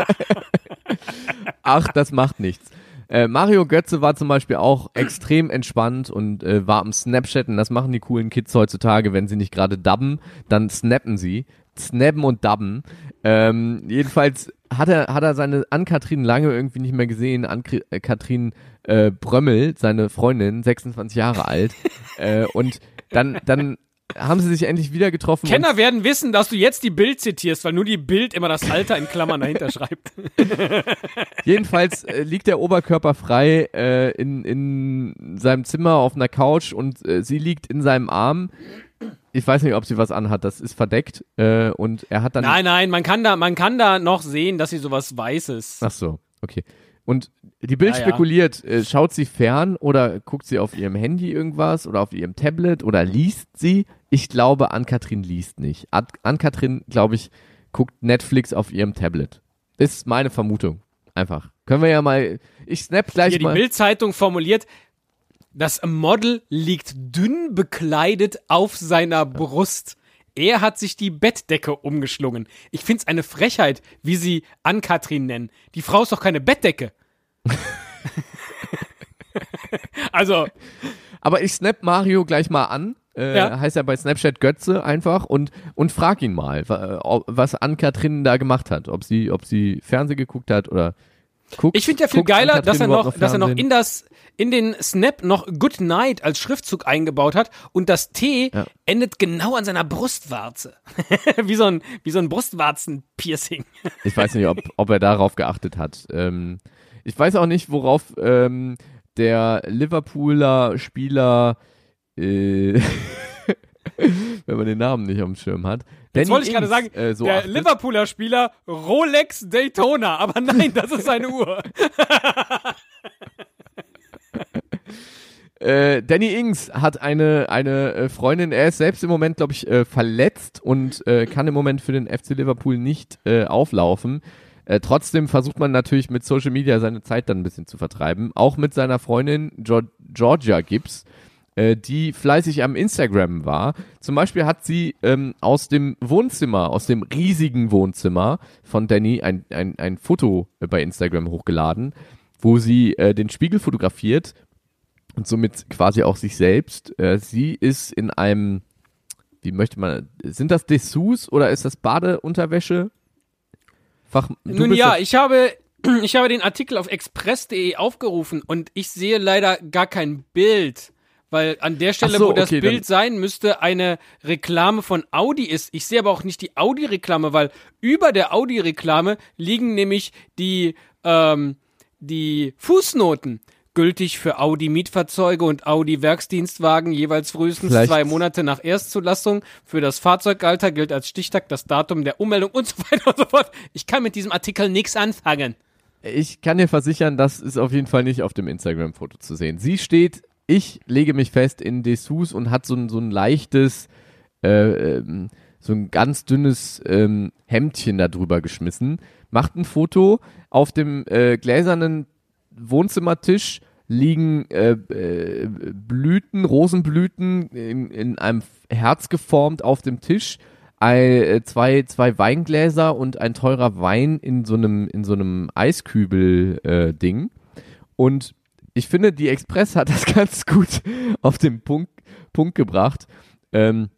Ach, das macht nichts. Äh, Mario Götze war zum Beispiel auch extrem entspannt und äh, war am Snapchatten. Das machen die coolen Kids heutzutage, wenn sie nicht gerade dubben, dann snappen sie. Snappen und dubben. Ähm, jedenfalls hat er, hat er seine Ann-Kathrin lange irgendwie nicht mehr gesehen. Ann-Kathrin äh, Brömmel, seine Freundin, 26 Jahre alt. äh, und dann, dann haben sie sich endlich wieder getroffen. Kenner werden wissen, dass du jetzt die Bild zitierst, weil nur die Bild immer das Alter in Klammern dahinter schreibt. Jedenfalls äh, liegt der Oberkörper frei äh, in, in seinem Zimmer auf einer Couch und äh, sie liegt in seinem Arm. Ich weiß nicht, ob sie was anhat, das ist verdeckt. Äh, und er hat dann. Nein, nein, man kann da, man kann da noch sehen, dass sie sowas Weißes. Ach so, okay. Und die Bild Ja, ja. spekuliert, äh, schaut sie fern oder guckt sie auf ihrem Handy irgendwas oder auf ihrem Tablet oder liest sie? Ich glaube, Ann-Kathrin liest nicht. An- Ann-Kathrin, glaube ich, guckt Netflix auf ihrem Tablet. Ist meine Vermutung. Einfach. Können wir ja mal. Ich snap gleich Hier die mal. Bild-Zeitung formuliert, das Model liegt dünn bekleidet auf seiner Brust. Er hat sich die Bettdecke umgeschlungen. Ich find's eine Frechheit, wie sie Ann-Kathrin nennen. Die Frau ist doch keine Bettdecke. also, Aber ich snap Mario gleich mal an. Äh, Ja. Heißt ja bei Snapchat Götze einfach und, und frag ihn mal, was Ann-Kathrin da gemacht hat. Ob sie, ob sie Fernsehen geguckt hat oder guckt. ich finde ja viel geiler, dass er noch, dass er noch in das, in den Snap noch Good Night als Schriftzug eingebaut hat und das T Ja. endet genau an seiner Brustwarze. wie so ein, wie so ein Brustwarzen-Piercing. Ich weiß nicht, ob, ob er darauf geachtet hat. Ähm, ich weiß auch nicht, worauf ähm, der Liverpooler Spieler, äh, wenn man den Namen nicht auf dem Schirm hat. Jetzt Danny wollte ich gerade sagen, äh, so der achtet. Liverpooler Spieler Rolex Daytona, aber nein, das ist seine Uhr. Äh, Danny Ings hat eine, eine äh, Freundin, er ist selbst im Moment, glaube ich, äh, verletzt und äh, kann im Moment für den FC Liverpool nicht äh, auflaufen. Trotzdem versucht man natürlich mit Social Media seine Zeit dann ein bisschen zu vertreiben. Auch mit seiner Freundin Geor Georgia Gibbs, äh, die fleißig am Instagram war. Zum Beispiel hat sie ähm, aus dem Wohnzimmer, aus dem riesigen Wohnzimmer von Danny ein, ein, ein Foto äh, bei Instagram hochgeladen, wo sie äh, den Spiegel fotografiert und somit quasi auch sich selbst. Äh, sie ist in einem wie möchte man, sind das Dessous oder ist das Badeunterwäsche? Fach, Nun ja, ich habe, ich habe den Artikel auf express.de aufgerufen und ich sehe leider gar kein Bild. Weil an der Stelle, so, wo das okay, Bild sein müsste, eine Reklame von Audi ist. Ich sehe aber auch nicht die Audi-Reklame, weil über der Audi-Reklame liegen nämlich die, ähm, die Fußnoten. Gültig für Audi-Mietfahrzeuge und Audi-Werksdienstwagen jeweils frühestens Vielleicht- zwei Monate nach Erstzulassung. Für das Fahrzeugalter gilt als Stichtag das Datum der Ummeldung und so weiter und so fort. Ich kann mit diesem Artikel nichts anfangen. Ich kann dir versichern, das ist auf jeden Fall nicht auf dem Instagram-Foto zu sehen. Sie steht, ich lege mich fest in Dessous und hat so ein, so ein leichtes, äh, ähm, so ein ganz dünnes ähm, Hemdchen da drüber geschmissen, macht ein Foto. Auf dem äh, gläsernen Wohnzimmertisch liegen äh, äh, Blüten, Rosenblüten in, in einem Herz geformt auf dem Tisch. Äh, zwei, zwei Weingläser und ein teurer Wein in so einem, in so einem Eiskübel-Ding. und ich finde, die Express hat das ganz gut auf den Punkt, Punkt gebracht. Ähm,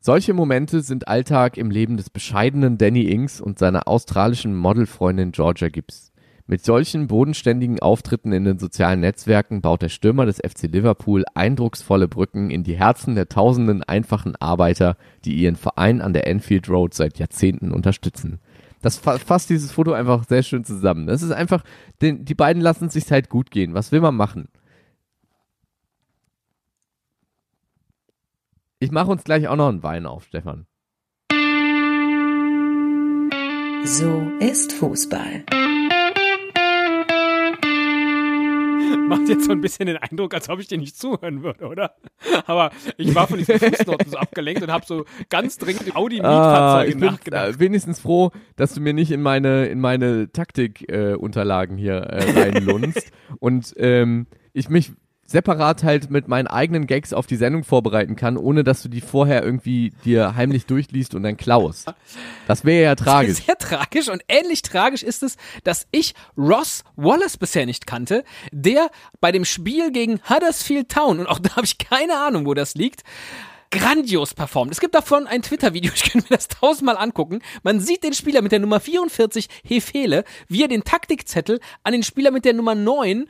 solche Momente sind Alltag im Leben des bescheidenen Danny Ings und seiner australischen Modelfreundin Georgia Gibbs. Mit solchen bodenständigen Auftritten in den sozialen Netzwerken baut der Stürmer des FC Liverpool eindrucksvolle Brücken in die Herzen der tausenden einfachen Arbeiter, die ihren Verein an der Enfield Road seit Jahrzehnten unterstützen. Das fa fasst dieses Foto einfach sehr schön zusammen. Das ist einfach, den, die beiden lassen es sich halt gut gehen. Was will man machen? Ich mache uns gleich auch noch einen Wein auf, Stefan. So ist Fußball. Macht jetzt so ein bisschen den Eindruck, als ob ich dir nicht zuhören würde, oder? Aber ich war von diesen Fußnoten so abgelenkt und habe so ganz dringend über Ah, Audi-Mietfahrzeuge ich bin nachgedacht. äh, wenigstens froh, dass du mir nicht in meine, in meine Taktik-Unterlagen äh, hier äh, reinlunzt und ähm, ich mich separat halt mit meinen eigenen Gags auf die Sendung vorbereiten kann, ohne dass du die vorher irgendwie dir heimlich durchliest und dann klaust. Das wäre ja tragisch. Sehr tragisch und ähnlich tragisch ist es, dass ich Ross Wallace bisher nicht kannte, der bei dem Spiel gegen Huddersfield Town, und auch da habe ich keine Ahnung, wo das liegt, grandios performt. Es gibt davon ein Twitter-Video, ich könnte mir das tausendmal angucken. Man sieht den Spieler mit der Nummer 44, Hefele, wie er den Taktikzettel an den Spieler mit der Nummer 9,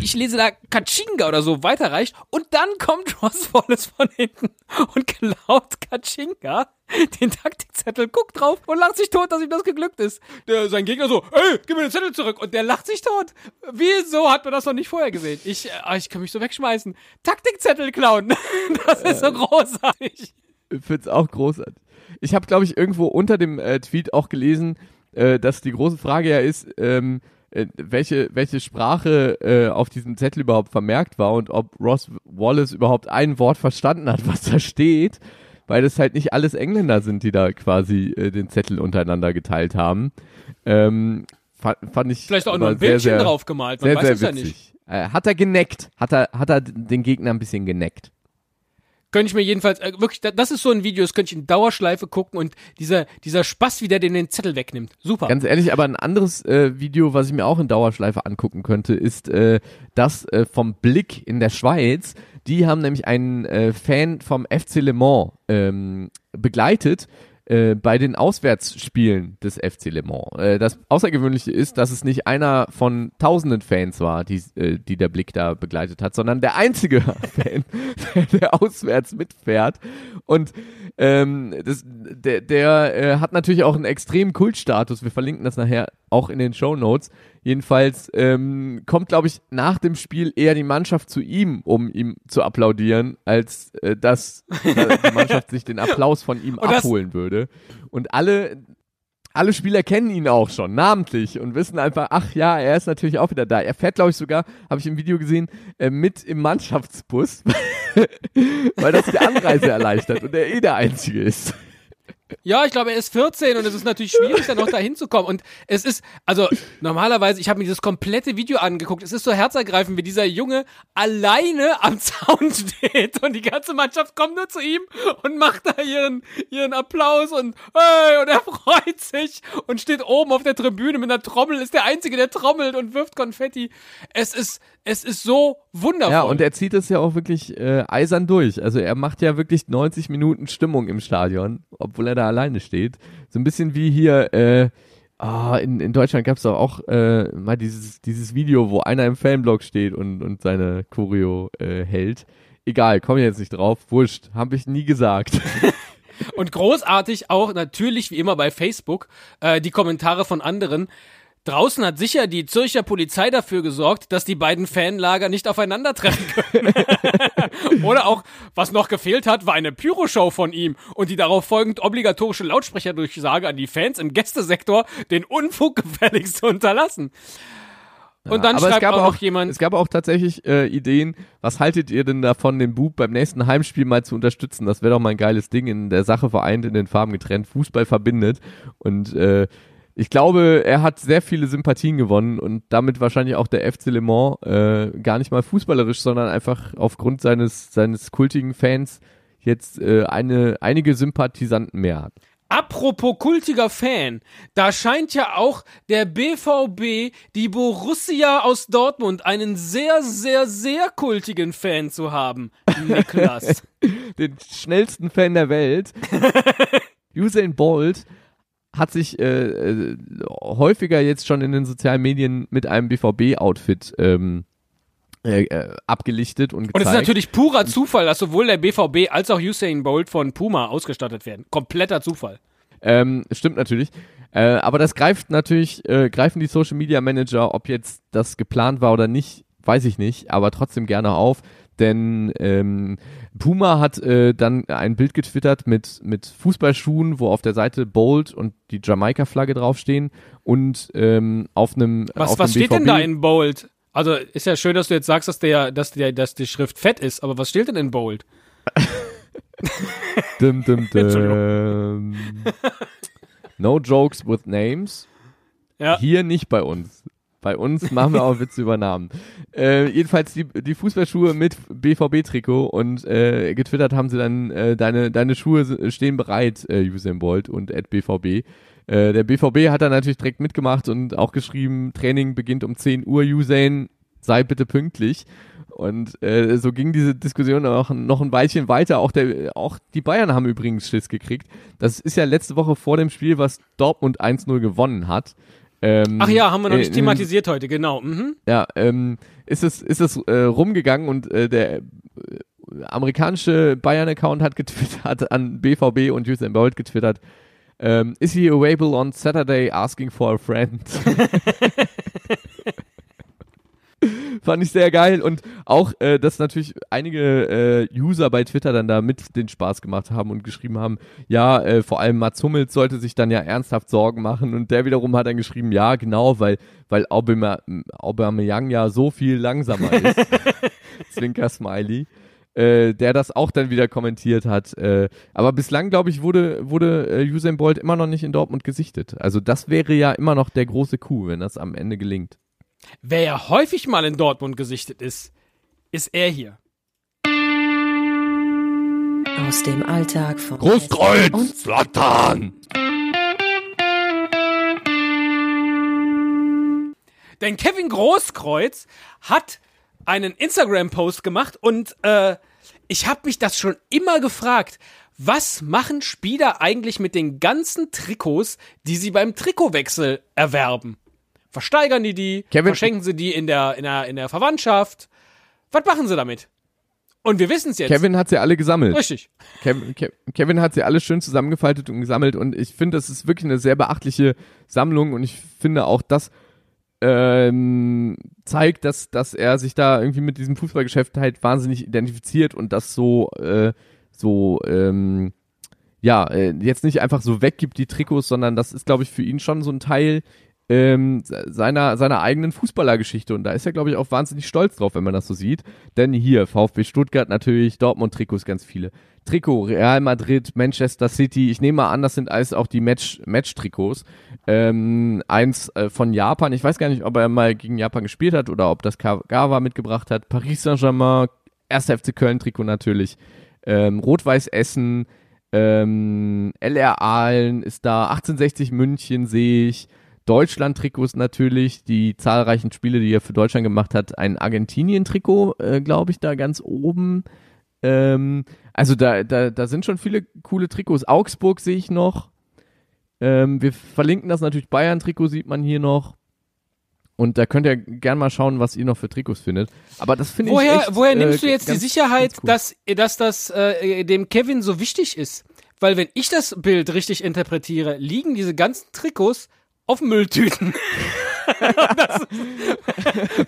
ich lese da Kachinga oder so, weiterreicht. Und dann kommt Ross Wallace von hinten und klaut Kachinga den Taktikzettel, guckt drauf und lacht sich tot, dass ihm das geglückt ist. Der, sein Gegner so, ey, gib mir den Zettel zurück. Und der lacht sich tot. Wieso hat man das noch nicht vorher gesehen? Ich, äh, ich kann mich so wegschmeißen. Taktikzettel klauen. Das ist so großartig. Ich find's auch großartig. Ich habe, glaube ich, irgendwo unter dem äh, Tweet auch gelesen, äh, dass die große Frage ja ist, ähm, äh, welche, welche Sprache äh, auf diesem Zettel überhaupt vermerkt war und ob Ross Wallace überhaupt ein Wort verstanden hat, was da steht, weil das halt nicht alles Engländer sind, die da quasi äh, den Zettel untereinander geteilt haben. Ähm, fand, fand ich Vielleicht auch nur ein Bildchen sehr, sehr, drauf gemalt. Man sehr, weiß sehr es ja nicht. Äh, hat er geneckt? Hat er, hat er den Gegner ein bisschen geneckt? Könnte ich mir jedenfalls, äh, wirklich, da- das ist so ein Video, das könnte ich in Dauerschleife gucken und dieser, dieser Spaß, wie der den, den Zettel wegnimmt. Super. Ganz ehrlich, aber ein anderes äh, Video, was ich mir auch in Dauerschleife angucken könnte, ist äh, das äh, vom Blick in der Schweiz. Die haben nämlich einen äh, Fan vom FC Le Mans ähm, begleitet äh, bei den Auswärtsspielen des FC Le Mans. Äh, das Außergewöhnliche ist, dass es nicht einer von tausenden Fans war, die, äh, die der Blick da begleitet hat, sondern der einzige Fan, der, der auswärts mitfährt. Und ähm, das, der, der äh, hat natürlich auch einen extremen Kultstatus. Wir verlinken das nachher auch in den Show Notes. Jedenfalls ähm, kommt, glaube ich, nach dem Spiel eher die Mannschaft zu ihm, um ihm zu applaudieren, als äh, dass äh, die Mannschaft sich den Applaus von ihm Und abholen würde. Und alle, alle Spieler kennen ihn auch schon, namentlich, und wissen einfach, ach ja, er ist natürlich auch wieder da. Er fährt, glaube ich, sogar, habe ich im Video gesehen, äh, mit im Mannschaftsbus, weil das die Anreise erleichtert und er eh der Einzige ist. Ja, ich glaube, er ist 14 und es ist natürlich schwierig, dann noch da hinzukommen. Und es ist, also normalerweise, ich habe mir dieses komplette Video angeguckt. Es ist so herzergreifend, wie dieser Junge alleine am Zaun steht und die ganze Mannschaft kommt nur zu ihm und macht da ihren, ihren Applaus und hey, und er freut sich und steht oben auf der Tribüne mit einer Trommel, ist der Einzige, der trommelt und wirft Konfetti. Es ist, es ist so wundervoll. Ja, und er zieht es ja auch wirklich äh, eisern durch. Also er macht ja wirklich 90 Minuten Stimmung im Stadion, obwohl er da alleine steht. So ein bisschen wie hier, äh, ah, in, in Deutschland gab es doch auch äh, mal dieses, dieses Video, wo einer im Fanblock steht und, und seine Choreo äh, hält. Egal, komm jetzt nicht drauf. Wurscht, habe ich nie gesagt. Und großartig auch natürlich wie immer bei Facebook äh, die Kommentare von anderen. Draußen hat sicher die Zürcher Polizei dafür gesorgt, dass die beiden Fanlager nicht aufeinandertreffen können. Oder auch, was noch gefehlt hat, war eine Pyroshow von ihm und die darauf folgend obligatorische Lautsprecherdurchsage an die Fans im Gästesektor, den Unfug gefälligst zu unterlassen. Und dann aber schreibt es gab auch, auch jemand, Es gab auch tatsächlich äh, Ideen. Was haltet ihr denn davon, den Bub beim nächsten Heimspiel mal zu unterstützen? Das wäre doch mal ein geiles Ding. In der Sache vereint, in den Farben getrennt, Fußball verbindet. Und äh, ich glaube, er hat sehr viele Sympathien gewonnen und damit wahrscheinlich auch der FC Le Mans äh, gar nicht mal fußballerisch, sondern einfach aufgrund seines seines kultigen Fans jetzt äh, eine einige Sympathisanten mehr hat. Apropos kultiger Fan, da scheint ja auch der BVB, die Borussia aus Dortmund, einen sehr, sehr, sehr kultigen Fan zu haben. Niklas. den schnellsten Fan der Welt. Usain Bolt hat sich äh, äh, häufiger jetzt schon in den sozialen Medien mit einem BVB-Outfit ähm, äh, äh, abgelichtet und gezeigt. Und es ist natürlich purer Zufall, dass sowohl der BVB als auch Usain Bolt von Puma ausgestattet werden. Kompletter Zufall. Ähm, stimmt natürlich. Äh, aber das greift natürlich, äh, greifen die Social Media Manager, ob jetzt das geplant war oder nicht, weiß ich nicht, aber trotzdem gerne auf. Denn ähm, Puma hat äh, dann ein Bild getwittert mit, mit Fußballschuhen, wo auf der Seite Bold und die Jamaika-Flagge draufstehen und ähm, auf einem Was, auf was steht denn da in Bold? Also ist ja schön, dass du jetzt sagst, dass der, dass der, dass die Schrift fett ist, aber was steht denn in Bold? Dum, dum, dum. No jokes with names. Ja. Hier nicht bei uns. Bei uns machen wir auch Witze über Namen. Äh, jedenfalls die, die Fußballschuhe mit BVB-Trikot und äh, getwittert haben sie dann, äh, deine, deine Schuhe stehen bereit, äh, Usain Bolt und at BVB. Äh, der BVB hat dann natürlich direkt mitgemacht und auch geschrieben, Training beginnt um 10 Uhr, Usain, sei bitte pünktlich. Und äh, so ging diese Diskussion auch noch ein Weilchen weiter. Auch, der, auch die Bayern haben übrigens Schiss gekriegt. Das ist ja letzte Woche vor dem Spiel, was Dortmund 1-0 gewonnen hat. Ähm, Ach ja, haben wir noch nicht äh, thematisiert heute, genau. Mhm. Ja, ähm, ist es, ist es äh, rumgegangen und äh, der äh, amerikanische Bayern-Account hat getwittert an BVB und Usain Bolt getwittert, ähm, is he available on Saturday asking for a friend? Fand ich sehr geil und auch, äh, dass natürlich einige äh, User bei Twitter dann da mit den Spaß gemacht haben und geschrieben haben, ja, äh, vor allem Mats Hummels sollte sich dann ja ernsthaft Sorgen machen und der wiederum hat dann geschrieben, ja, genau, weil, weil Aubame- Aubameyang ja so viel langsamer ist. Zwinker Smiley. Äh, der das auch dann wieder kommentiert hat. Äh, aber bislang, glaube ich, wurde, wurde äh, Usain Bolt immer noch nicht in Dortmund gesichtet. Also das wäre ja immer noch der große Coup, wenn das am Ende gelingt. Wer ja häufig mal in Dortmund gesichtet ist, ist er hier. Aus dem Alltag von Großkreuz! Zlatan! Denn Kevin Großkreuz hat einen Instagram-Post gemacht und äh, ich habe mich das schon immer gefragt. Was machen Spieler eigentlich mit den ganzen Trikots, die sie beim Trikotwechsel erwerben? Versteigern die die? Kevin- verschenken sie die in der, in, der, in der Verwandtschaft? Was machen sie damit? Und wir wissen es jetzt. Kevin hat sie alle gesammelt. Richtig. Kevin, Ke- Kevin hat sie alle schön zusammengefaltet und gesammelt und ich finde, das ist wirklich eine sehr beachtliche Sammlung und ich finde auch, das ähm, zeigt, dass, dass er sich da irgendwie mit diesem Fußballgeschäft halt wahnsinnig identifiziert und das so, äh, so, ähm, ja, äh, jetzt nicht einfach so weggibt, die Trikots, sondern das ist, glaube ich, für ihn schon so ein Teil ähm, se- seiner, seiner eigenen Fußballergeschichte. Und da ist er, glaube ich, auch wahnsinnig stolz drauf, wenn man das so sieht. Denn hier, VfB Stuttgart natürlich, Dortmund-Trikots ganz viele. Trikot, Real Madrid, Manchester City. Ich nehme mal an, das sind alles auch die Match- Match-Trikots. ähm, eins äh, von Japan. Ich weiß gar nicht, ob er mal gegen Japan gespielt hat oder ob das Kagawa mitgebracht hat. Paris Saint-Germain, 1. FC Köln-Trikot natürlich. Ähm, Rot-Weiß Essen, Ähm, LR Aalen ist da, 1860 München sehe ich. Deutschland-Trikots natürlich, die zahlreichen Spiele, die er für Deutschland gemacht hat. Ein Argentinien-Trikot, äh, glaube ich, da ganz oben. Ähm, also da, da, da sind schon viele coole Trikots. Augsburg sehe ich noch. Ähm, wir verlinken das natürlich. Bayern-Trikot sieht man hier noch. Und da könnt ihr gern mal schauen, was ihr noch für Trikots findet. Aber das finde ich echt, woher äh, nimmst du jetzt die ganz- Sicherheit, ganz cool. dass, dass das äh, dem Kevin so wichtig ist? Weil wenn ich das Bild richtig interpretiere, liegen diese ganzen Trikots auf Mülltüten. das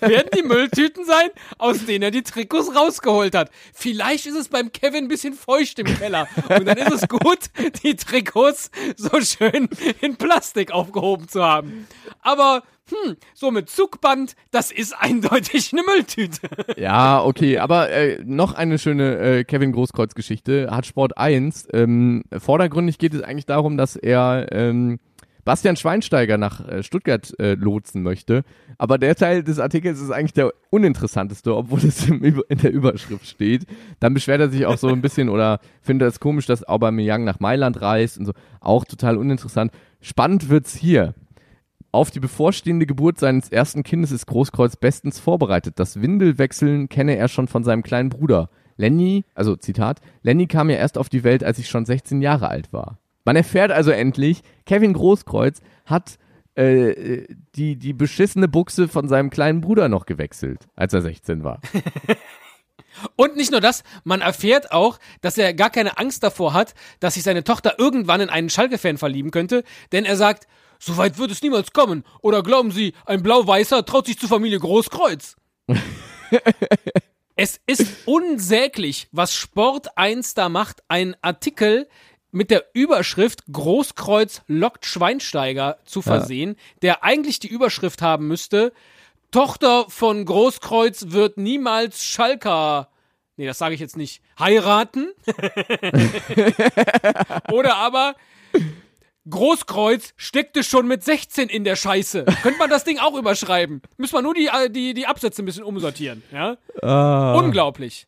werden die Mülltüten sein, aus denen er die Trikots rausgeholt hat. Vielleicht ist es beim Kevin ein bisschen feucht im Keller. Und dann ist es gut, die Trikots so schön in Plastik aufgehoben zu haben. Aber, hm, so mit Zugband, das ist eindeutig eine Mülltüte. Ja, okay, aber äh, noch eine schöne äh, Kevin Großkreuz-Geschichte. Hat Sport 1. Ähm, vordergründig geht es eigentlich darum, dass er ähm, Bastian Schweinsteiger nach äh, Stuttgart äh, lotsen möchte. Aber der Teil des Artikels ist eigentlich der uninteressanteste, obwohl es in der Überschrift steht. Dann beschwert er sich auch so ein bisschen oder findet es komisch, dass Aubameyang nach Mailand reist und so. Auch total uninteressant. Spannend wird's hier. Auf die bevorstehende Geburt seines ersten Kindes ist Großkreuz bestens vorbereitet. Das Windelwechseln kenne er schon von seinem kleinen Bruder. Lenny, also Zitat, Lenny kam ja erst auf die Welt, als ich schon 16 Jahre alt war. Man erfährt also endlich, Kevin Großkreuz hat äh, die, die beschissene Buchse von seinem kleinen Bruder noch gewechselt, als er 16 war. Und nicht nur das, man erfährt auch, dass er gar keine Angst davor hat, dass sich seine Tochter irgendwann in einen Schalke-Fan verlieben könnte, denn er sagt, so weit wird es niemals kommen. Oder glauben Sie, ein Blau-Weißer traut sich zur Familie Großkreuz. es ist unsäglich, was Sport 1 da macht. Ein Artikel mit der Überschrift Großkreuz lockt Schweinsteiger zu versehen, der eigentlich die Überschrift haben müsste, Tochter von Großkreuz wird niemals Schalker. Nee, das sage ich jetzt nicht. Heiraten. Oder aber Großkreuz steckte schon mit 16 in der Scheiße. Könnte man das Ding auch überschreiben? Müssen wir nur die, äh, die, die Absätze ein bisschen umsortieren. Ja? Unglaublich.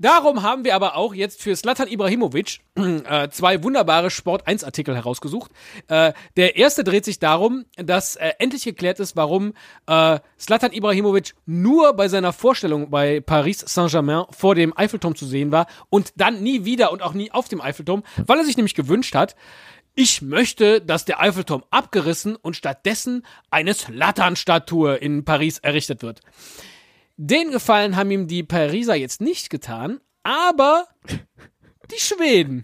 Darum haben wir aber auch jetzt für Slatan Ibrahimovic äh, zwei wunderbare Sport 1 Artikel herausgesucht. Äh, der erste dreht sich darum, dass äh, endlich geklärt ist, warum äh, Slatan Ibrahimovic nur bei seiner Vorstellung bei Paris Saint-Germain vor dem Eiffelturm zu sehen war und dann nie wieder und auch nie auf dem Eiffelturm, weil er sich nämlich gewünscht hat, ich möchte, dass der Eiffelturm abgerissen und stattdessen eine Slatan-Statue in Paris errichtet wird. Den Gefallen haben ihm die Pariser jetzt nicht getan, aber die Schweden.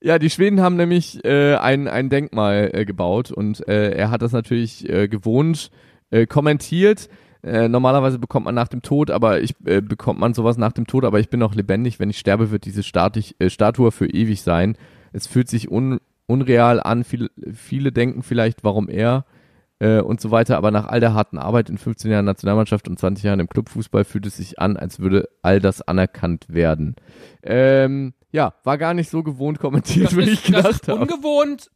Ja, die Schweden haben nämlich äh, ein, ein Denkmal äh, gebaut und äh, er hat das natürlich äh, gewohnt äh, kommentiert. Äh, normalerweise bekommt man nach dem Tod, aber ich bekommt man sowas nach dem Tod, aber ich bin noch lebendig. Wenn ich sterbe, wird diese Statik, Statue für ewig sein. Es fühlt sich un, unreal an. Viele, viele denken vielleicht, warum er äh, und so weiter. Aber nach all der harten Arbeit in 15 Jahren Nationalmannschaft und 20 Jahren im Clubfußball fühlt es sich an, als würde all das anerkannt werden. Ähm, ja, war gar nicht so gewohnt kommentiert, Das wie ich ist, das gedacht ist habe. ungewohnt.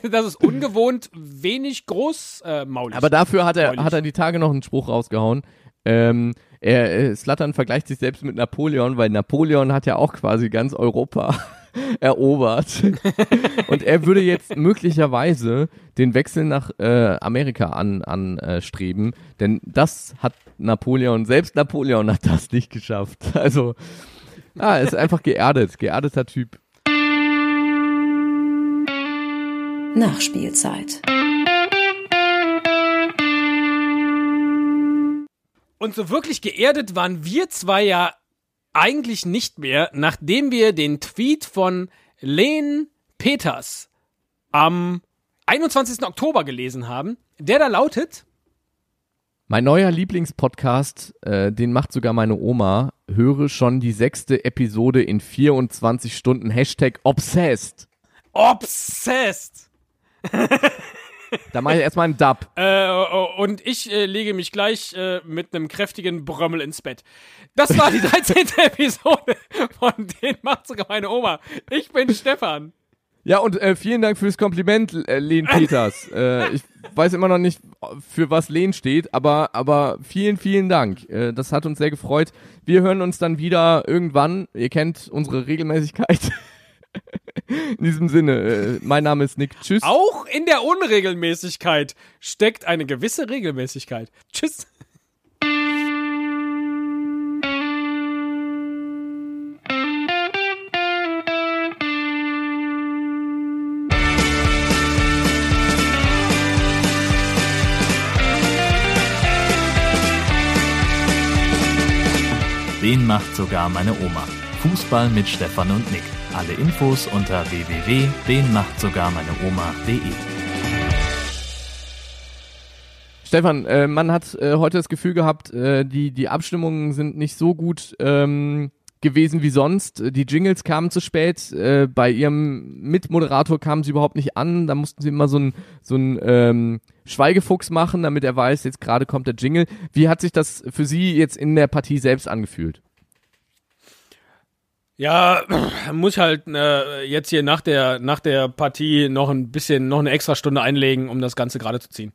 das ist ungewohnt wenig großmaulig. Aber dafür hat er, Neulich. hat er die Tage noch einen Spruch rausgehauen. Ähm, er, äh, Slattern vergleicht sich selbst mit Napoleon, weil Napoleon hat ja auch quasi ganz Europa erobert. Und er würde jetzt möglicherweise den Wechsel nach äh, Amerika an, anstreben, denn das hat Napoleon, selbst Napoleon hat das nicht geschafft. Also, ah, ist einfach geerdet, geerdeter Typ. Nachspielzeit. Und so wirklich geerdet waren wir zwei ja eigentlich nicht mehr, nachdem wir den Tweet von Len Peters am 21. Oktober gelesen haben, der da lautet, Mein neuer Lieblingspodcast, äh, den macht sogar meine Oma, höre schon die sechste Episode in 24 Stunden. Hashtag obsessed. Obsessed. Da mache ich erstmal einen Dub. Äh, und ich äh, lege mich gleich äh, mit einem kräftigen Brömmel ins Bett. Das war die 13. Episode von Den macht sogar meine Oma. Ich bin Stefan. Ja, und äh, vielen Dank fürs Kompliment, äh, Len Peters. äh, ich weiß immer noch nicht, für was Len steht, aber, aber vielen, vielen Dank. Das hat uns sehr gefreut. Wir hören uns dann wieder irgendwann. Ihr kennt unsere Regelmäßigkeit. In diesem Sinne, äh, mein Name ist Nick. Tschüss. Auch in der Unregelmäßigkeit steckt eine gewisse Regelmäßigkeit. Tschüss. Den macht sogar meine Oma. Fußball mit Stefan und Nick. Alle Infos unter www.denmachtsogarmeineoma.de. Stefan, äh, man hat äh, heute das Gefühl gehabt, äh, die, die Abstimmungen sind nicht so gut ähm, gewesen wie sonst. Die Jingles kamen zu spät. Äh, bei ihrem Mitmoderator kamen sie überhaupt nicht an. Da mussten sie immer so ein, so ähm, Schweigefuchs machen, damit er weiß, jetzt gerade kommt der Jingle. Wie hat sich das für Sie jetzt in der Partie selbst angefühlt? Ja, muss ich halt äh, jetzt hier nach der, nach der Partie noch ein bisschen, noch eine extra Stunde einlegen, um das Ganze gerade zu ziehen.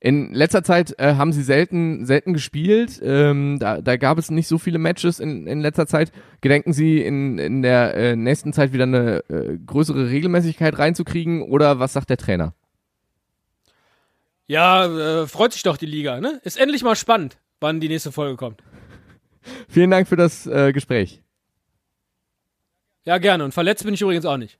In letzter Zeit äh, haben sie selten, selten gespielt. Ähm, da, da gab es nicht so viele Matches in, in letzter Zeit. Gedenken Sie in, in der äh, nächsten Zeit wieder eine äh, größere Regelmäßigkeit reinzukriegen oder was sagt der Trainer? Ja, äh, freut sich doch die Liga, ne? Ist endlich mal spannend, wann die nächste Folge kommt. Vielen Dank für das äh, Gespräch. Ja, gerne. Und verletzt bin ich übrigens auch nicht.